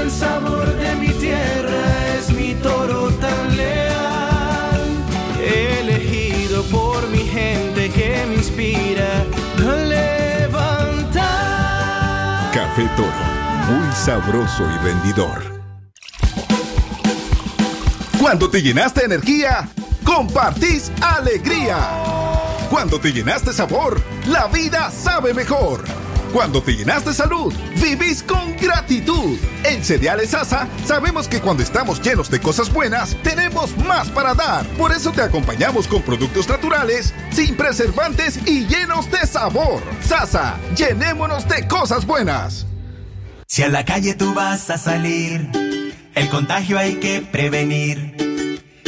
El sabor de mi tierra, es mi toro tan leal. Elegido por mi gente que me inspira a levantar. Café Toro, muy sabroso y rendidor. Cuando te llenaste energía, compartís alegría. Cuando te llenaste sabor, la vida sabe mejor. Cuando te llenaste de salud, vivís con gratitud. En Cereales Sasa sabemos que cuando estamos llenos de cosas buenas, tenemos más para dar. Por eso te acompañamos con productos naturales, sin preservantes y llenos de sabor. Sasa, llenémonos de cosas buenas. Si a la calle tú vas a salir, el contagio hay que prevenir.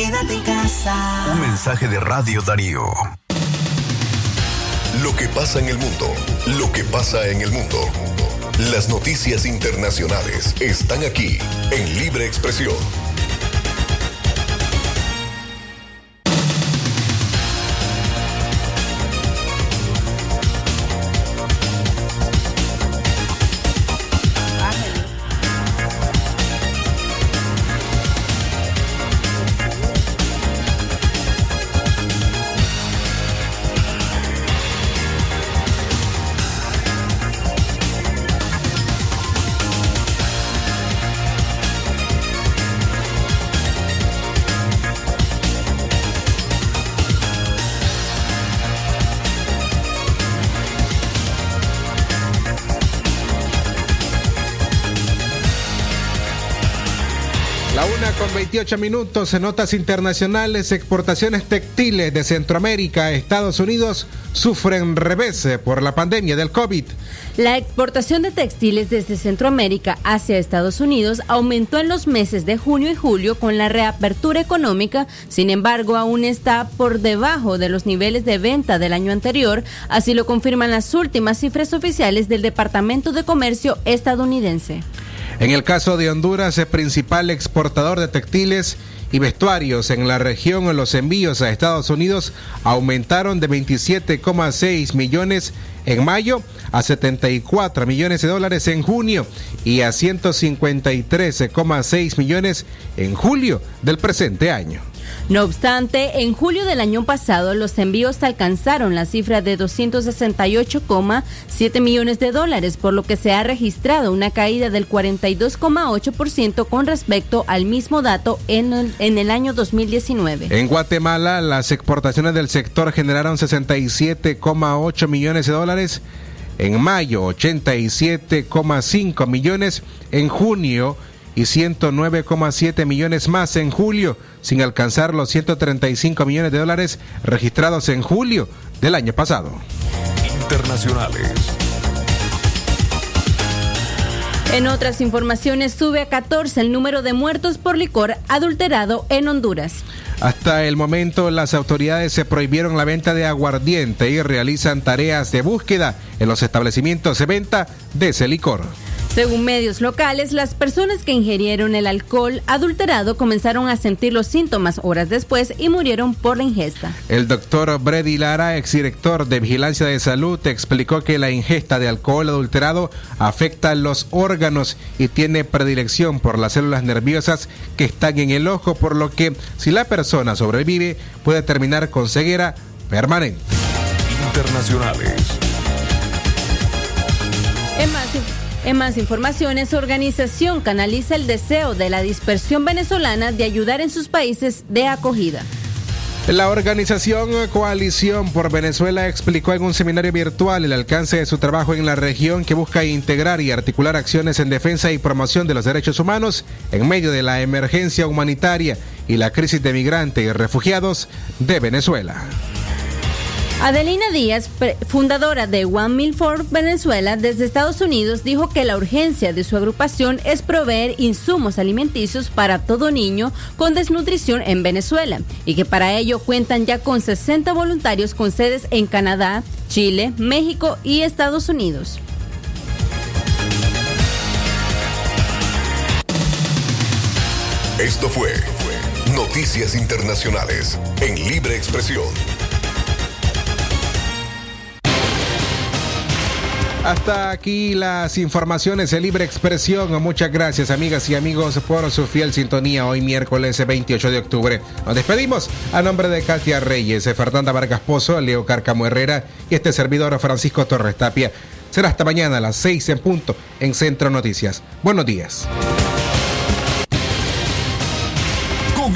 Quédate en casa. Un mensaje de Radio Darío. Lo que pasa en el mundo, lo que pasa en el mundo. Las noticias internacionales están aquí en Libre Expresión. 28 minutos notas internacionales, exportaciones textiles de Centroamérica a Estados Unidos sufren revés por la pandemia del COVID. La exportación de textiles desde Centroamérica hacia Estados Unidos aumentó en los meses de junio y julio con la reapertura económica, sin embargo aún está por debajo de los niveles de venta del año anterior, así lo confirman las últimas cifras oficiales del Departamento de Comercio estadounidense. En el caso de Honduras, el principal exportador de textiles y vestuarios en la región, los envíos a Estados Unidos aumentaron de 27,6 millones en mayo a 74 millones de dólares en junio y a 153,6 millones en julio del presente año. No obstante, en julio del año pasado los envíos alcanzaron la cifra de 268,7 millones de dólares, por lo que se ha registrado una caída del 42,8% con respecto al mismo dato en el, año 2019. En Guatemala, las exportaciones del sector generaron 67,8 millones de dólares. En mayo, 87,5 millones. En junio, y 109,7 millones más en julio, sin alcanzar los 135 millones de dólares registrados en julio del año pasado. Internacionales. En otras informaciones, sube a 14 el número de muertos por licor adulterado en Honduras. Hasta el momento, las autoridades se prohibieron la venta de aguardiente y realizan tareas de búsqueda en los establecimientos de venta de ese licor. Según medios locales, las personas que ingirieron el alcohol adulterado comenzaron a sentir los síntomas horas después y murieron por la ingesta. El doctor Brady Lara, exdirector de Vigilancia de Salud, explicó que la ingesta de alcohol adulterado afecta los órganos y tiene predilección por las células nerviosas que están en el ojo, por lo que si la persona sobrevive puede terminar con ceguera permanente. Internacionales. En más informaciones, organización canaliza el deseo de la dispersión venezolana de ayudar en sus países de acogida. La organización Coalición por Venezuela explicó en un seminario virtual el alcance de su trabajo en la región que busca integrar y articular acciones en defensa y promoción de los derechos humanos en medio de la emergencia humanitaria y la crisis de migrantes y refugiados de Venezuela. Adelina Díaz, fundadora de One Meal for Venezuela desde Estados Unidos, dijo que la urgencia de su agrupación es proveer insumos alimenticios para todo niño con desnutrición en Venezuela y que para ello cuentan ya con 60 voluntarios con sedes en Canadá, Chile, México y Estados Unidos. Esto fue Noticias Internacionales en Libre Expresión. Hasta aquí las informaciones de libre expresión. Muchas gracias amigas y amigos por su fiel sintonía hoy miércoles 28 de octubre. Nos despedimos a nombre de Katia Reyes, Fernanda Vargas Pozo, Leo Carcamo Herrera y este servidor Francisco Torres Tapia. Será hasta mañana a las 6 en punto en Centro Noticias. Buenos días.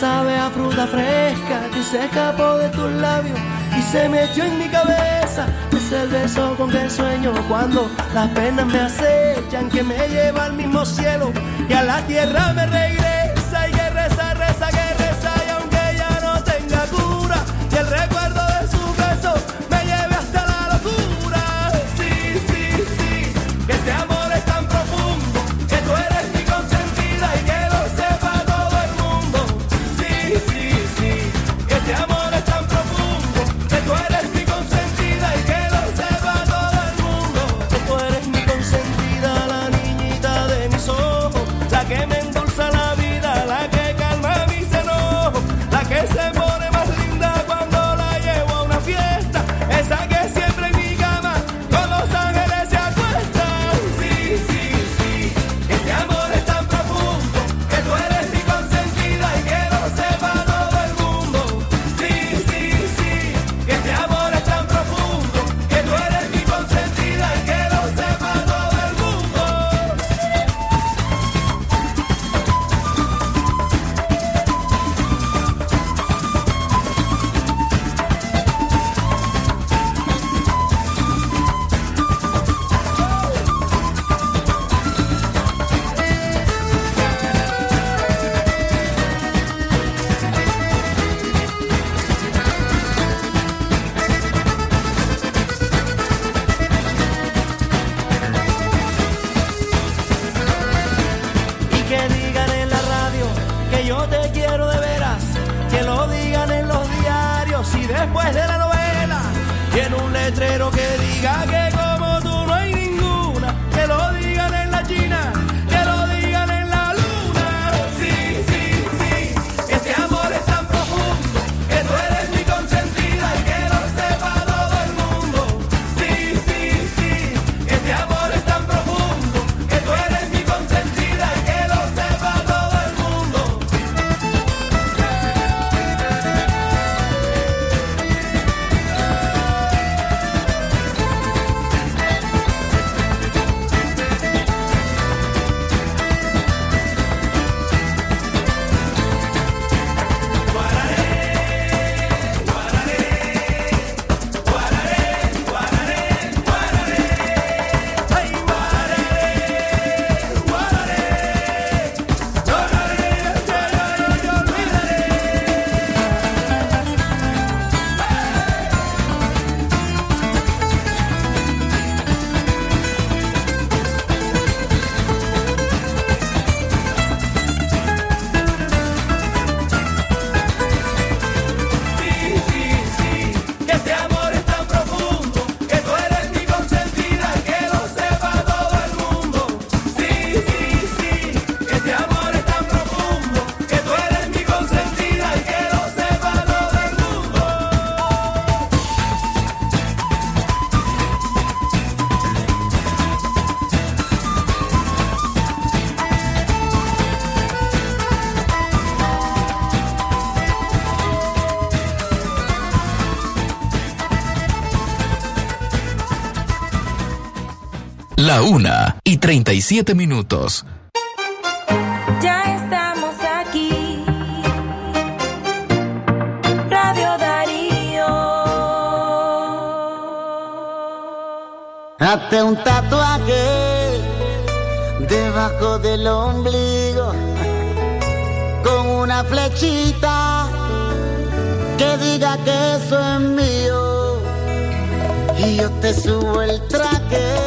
Sabe a fruta fresca que se escapó de tus labios y se metió en mi cabeza. Es el beso con que sueño cuando las penas me acechan, que me lleva al mismo cielo y a la tierra me regresa Una y 37 minutos. Ya estamos aquí. Radio Darío. Hazte un tatuaje debajo del ombligo con una flechita que diga que eso es mío. Y yo te subo el traje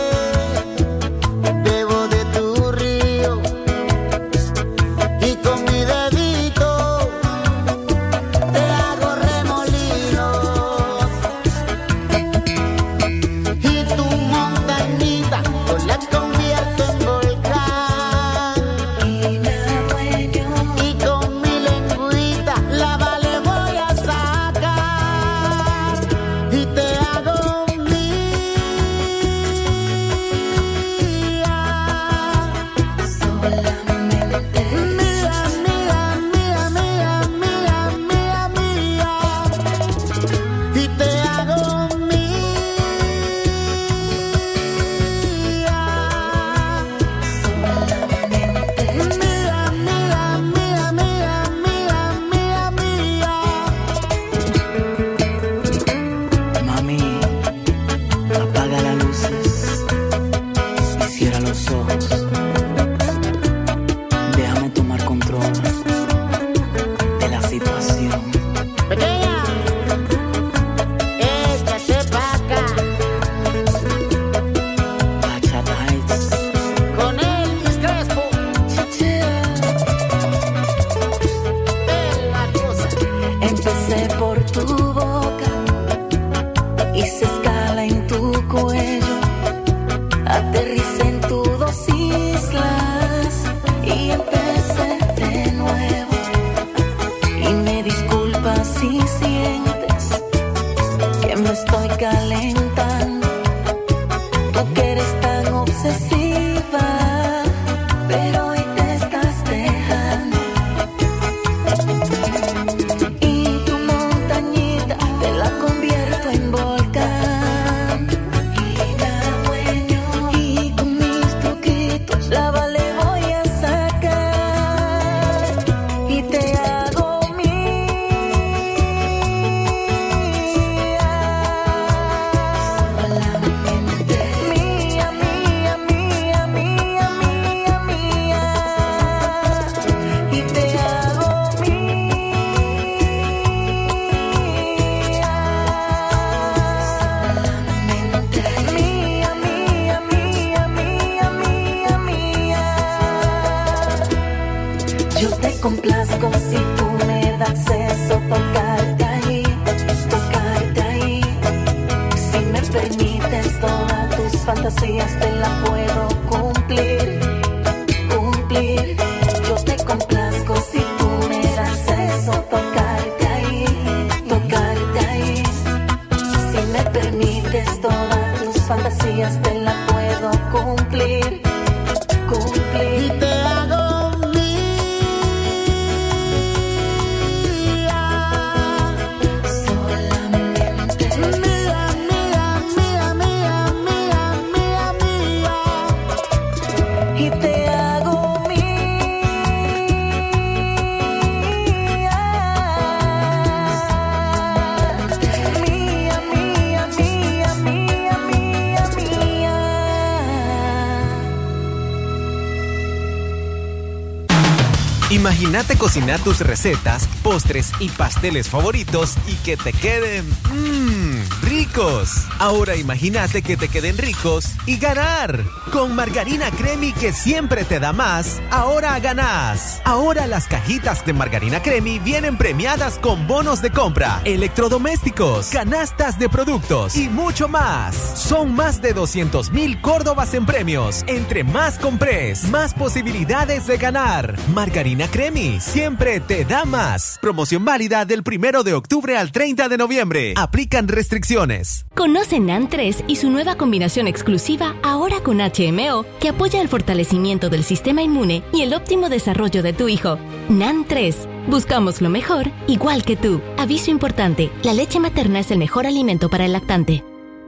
Tus recetas, postres y pasteles favoritos y que te queden mmm, ricos. Ahora imagínate que te queden ricos y ganar. Con margarina Cremi que siempre te da más, ahora ganás. Ahora las cajitas de margarina Cremi vienen premiadas con bonos de compra, electrodomésticos, canastas de productos y mucho más. Son más de 200 mil córdobas en premios. Entre más compres, más posibilidades de ganar. Margarina Cremi siempre te da más. Promoción válida del primero de octubre al 30 de noviembre. Aplican restricciones. Conoce NAN 3 y su nueva combinación exclusiva ahora con HMO que apoya el fortalecimiento del sistema inmune y el óptimo desarrollo de tu hijo. NAN 3. Buscamos lo mejor, igual que tú. Aviso importante, la leche materna es el mejor alimento para el lactante.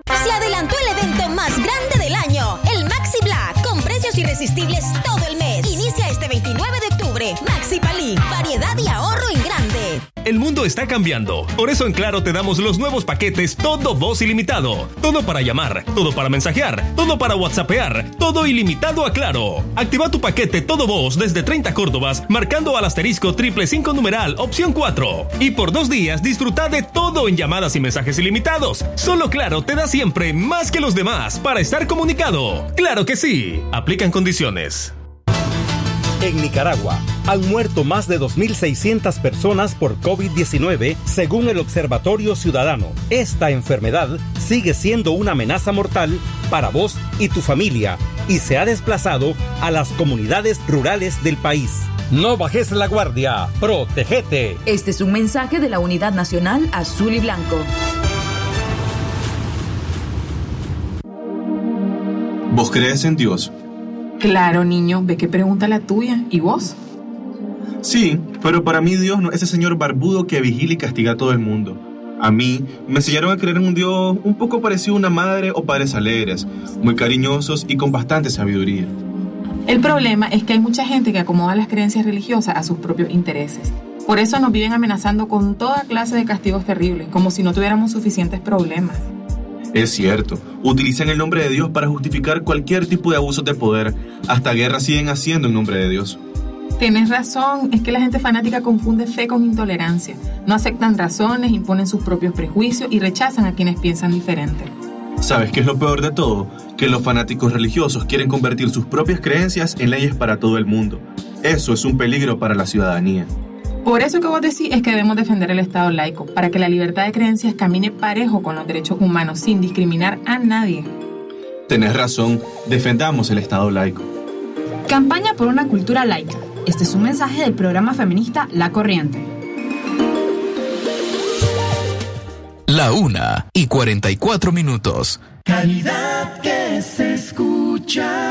Se adelantó el evento más grande del año, el Maxi Black, con precios irresistibles todo el mes. Inicia este 29 de octubre. Maxi Palí, variedad y ahorro grande. El mundo está cambiando. Por eso en Claro te damos los nuevos paquetes Todo Voz Ilimitado. Todo para llamar, todo para mensajear, todo para WhatsAppear, todo ilimitado a Claro. Activa tu paquete Todo Voz desde 30 Córdobas marcando al asterisco triple 5 numeral opción 4. Y por dos días disfruta de todo en llamadas y mensajes ilimitados. Solo Claro te da siempre más que los demás para estar comunicado. Claro que sí. Aplican condiciones. En Nicaragua han muerto más de 2.600 personas por COVID-19 según el Observatorio Ciudadano. Esta enfermedad sigue siendo una amenaza mortal para vos y tu familia y se ha desplazado a las comunidades rurales del país. No bajes la guardia, protégete. Este es un mensaje de la Unidad Nacional Azul y Blanco. ¿Vos crees en Dios? Claro, niño, ve qué pregunta la tuya. ¿Y vos? Sí, pero para mí Dios no es ese señor barbudo que vigila y castiga a todo el mundo. A mí me enseñaron a creer en un Dios un poco parecido a una madre o padres alegres, muy cariñosos y con bastante sabiduría. El problema es que hay mucha gente que acomoda las creencias religiosas a sus propios intereses. Por eso nos viven amenazando con toda clase de castigos terribles, como si no tuviéramos suficientes problemas. Es cierto, utilizan el nombre de Dios para justificar cualquier tipo de abuso de poder. Hasta guerras siguen haciendo en nombre de Dios. Tienes razón, es que la gente fanática confunde fe con intolerancia. No aceptan razones, imponen sus propios prejuicios y rechazan a quienes piensan diferente. ¿Sabes qué es lo peor de todo? Que los fanáticos religiosos quieren convertir sus propias creencias en leyes para todo el mundo. Eso es un peligro para la ciudadanía. Por eso que vos decís es que debemos defender el Estado laico, para que la libertad de creencias camine parejo con los derechos humanos, sin discriminar a nadie. Tenés razón, defendamos el Estado laico. Campaña por una cultura laica. Este es un mensaje del programa feminista La Corriente. La una y 44 minutos. Calidad que se escucha.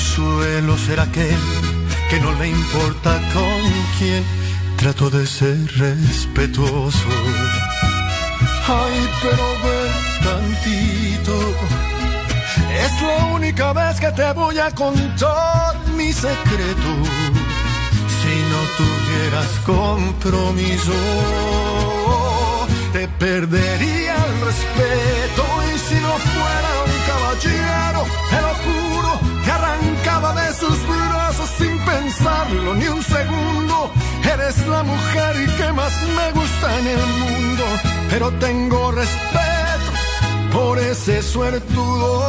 y no suelo ser aquel que no le importa con quién trato de ser respetuoso. Ay, pero ve tantito. Es la única vez que te voy a contar mi secreto. Si no tuvieras compromiso, te perdería el respeto. Y si no fuera de sus brazos sin pensarlo ni un segundo. Eres la mujer que más me gusta en el mundo, pero tengo respeto por ese suertudo.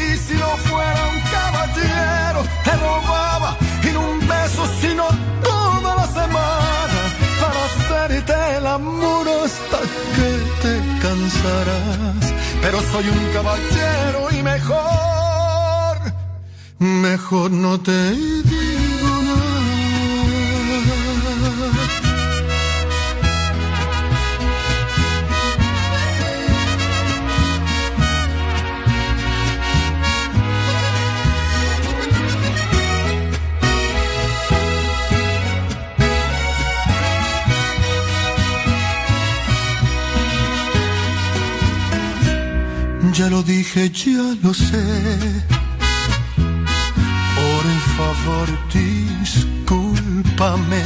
Y si no fuera un caballero, te robaba y un beso, sino toda la semana para hacerte el amor hasta que te cansarás. Pero soy un caballero y mejor, mejor no te digo nada. Ya lo dije, ya lo sé. Favor, discúlpame.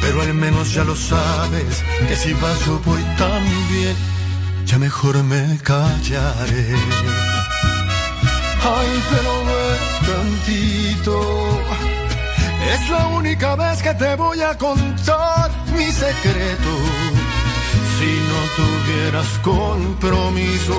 Pero al menos ya lo sabes, que si vas yo voy también, ya mejor me callaré. Ay, pero ve tantito. Es la única vez que te voy a contar mi secreto. Si no tuvieras compromiso,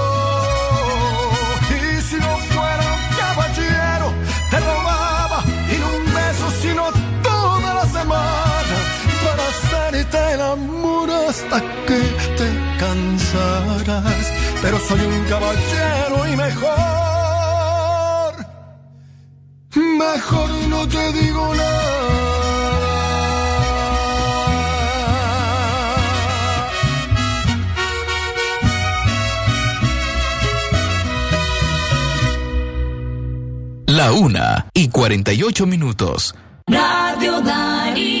El amor hasta que te cansarás. Pero soy un caballero y mejor, mejor no te digo nada. La una y 48 minutos. Radio Darío.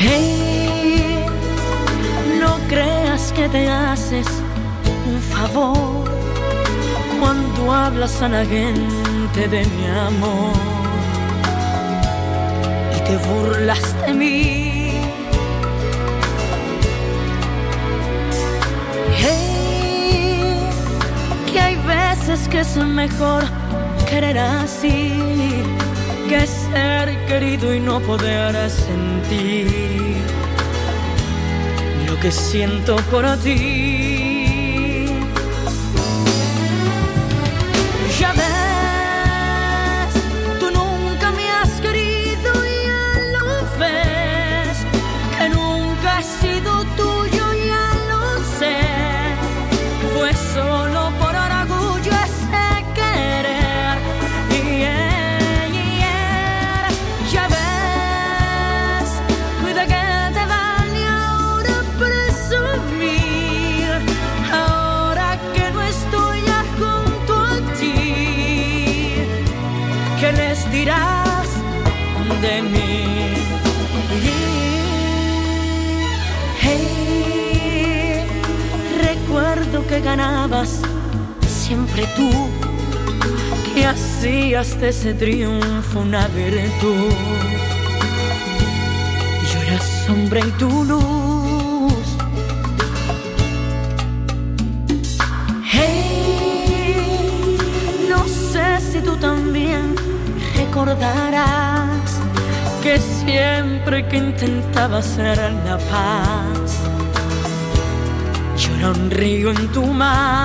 Hey, no creas que te haces un favor cuando hablas a la gente de mi amor y te burlas de mí. Hey, que hay veces que es mejor querer así que ser querido y no poder sentir lo que siento por ti. Hey, recuerdo que ganabas siempre tú, que hacías de ese triunfo una virtud. Yo era sombra y tu luz. Hey, no sé si tú también recordarás que siempre que intentaba hacer la paz, yo era un río en tu mar.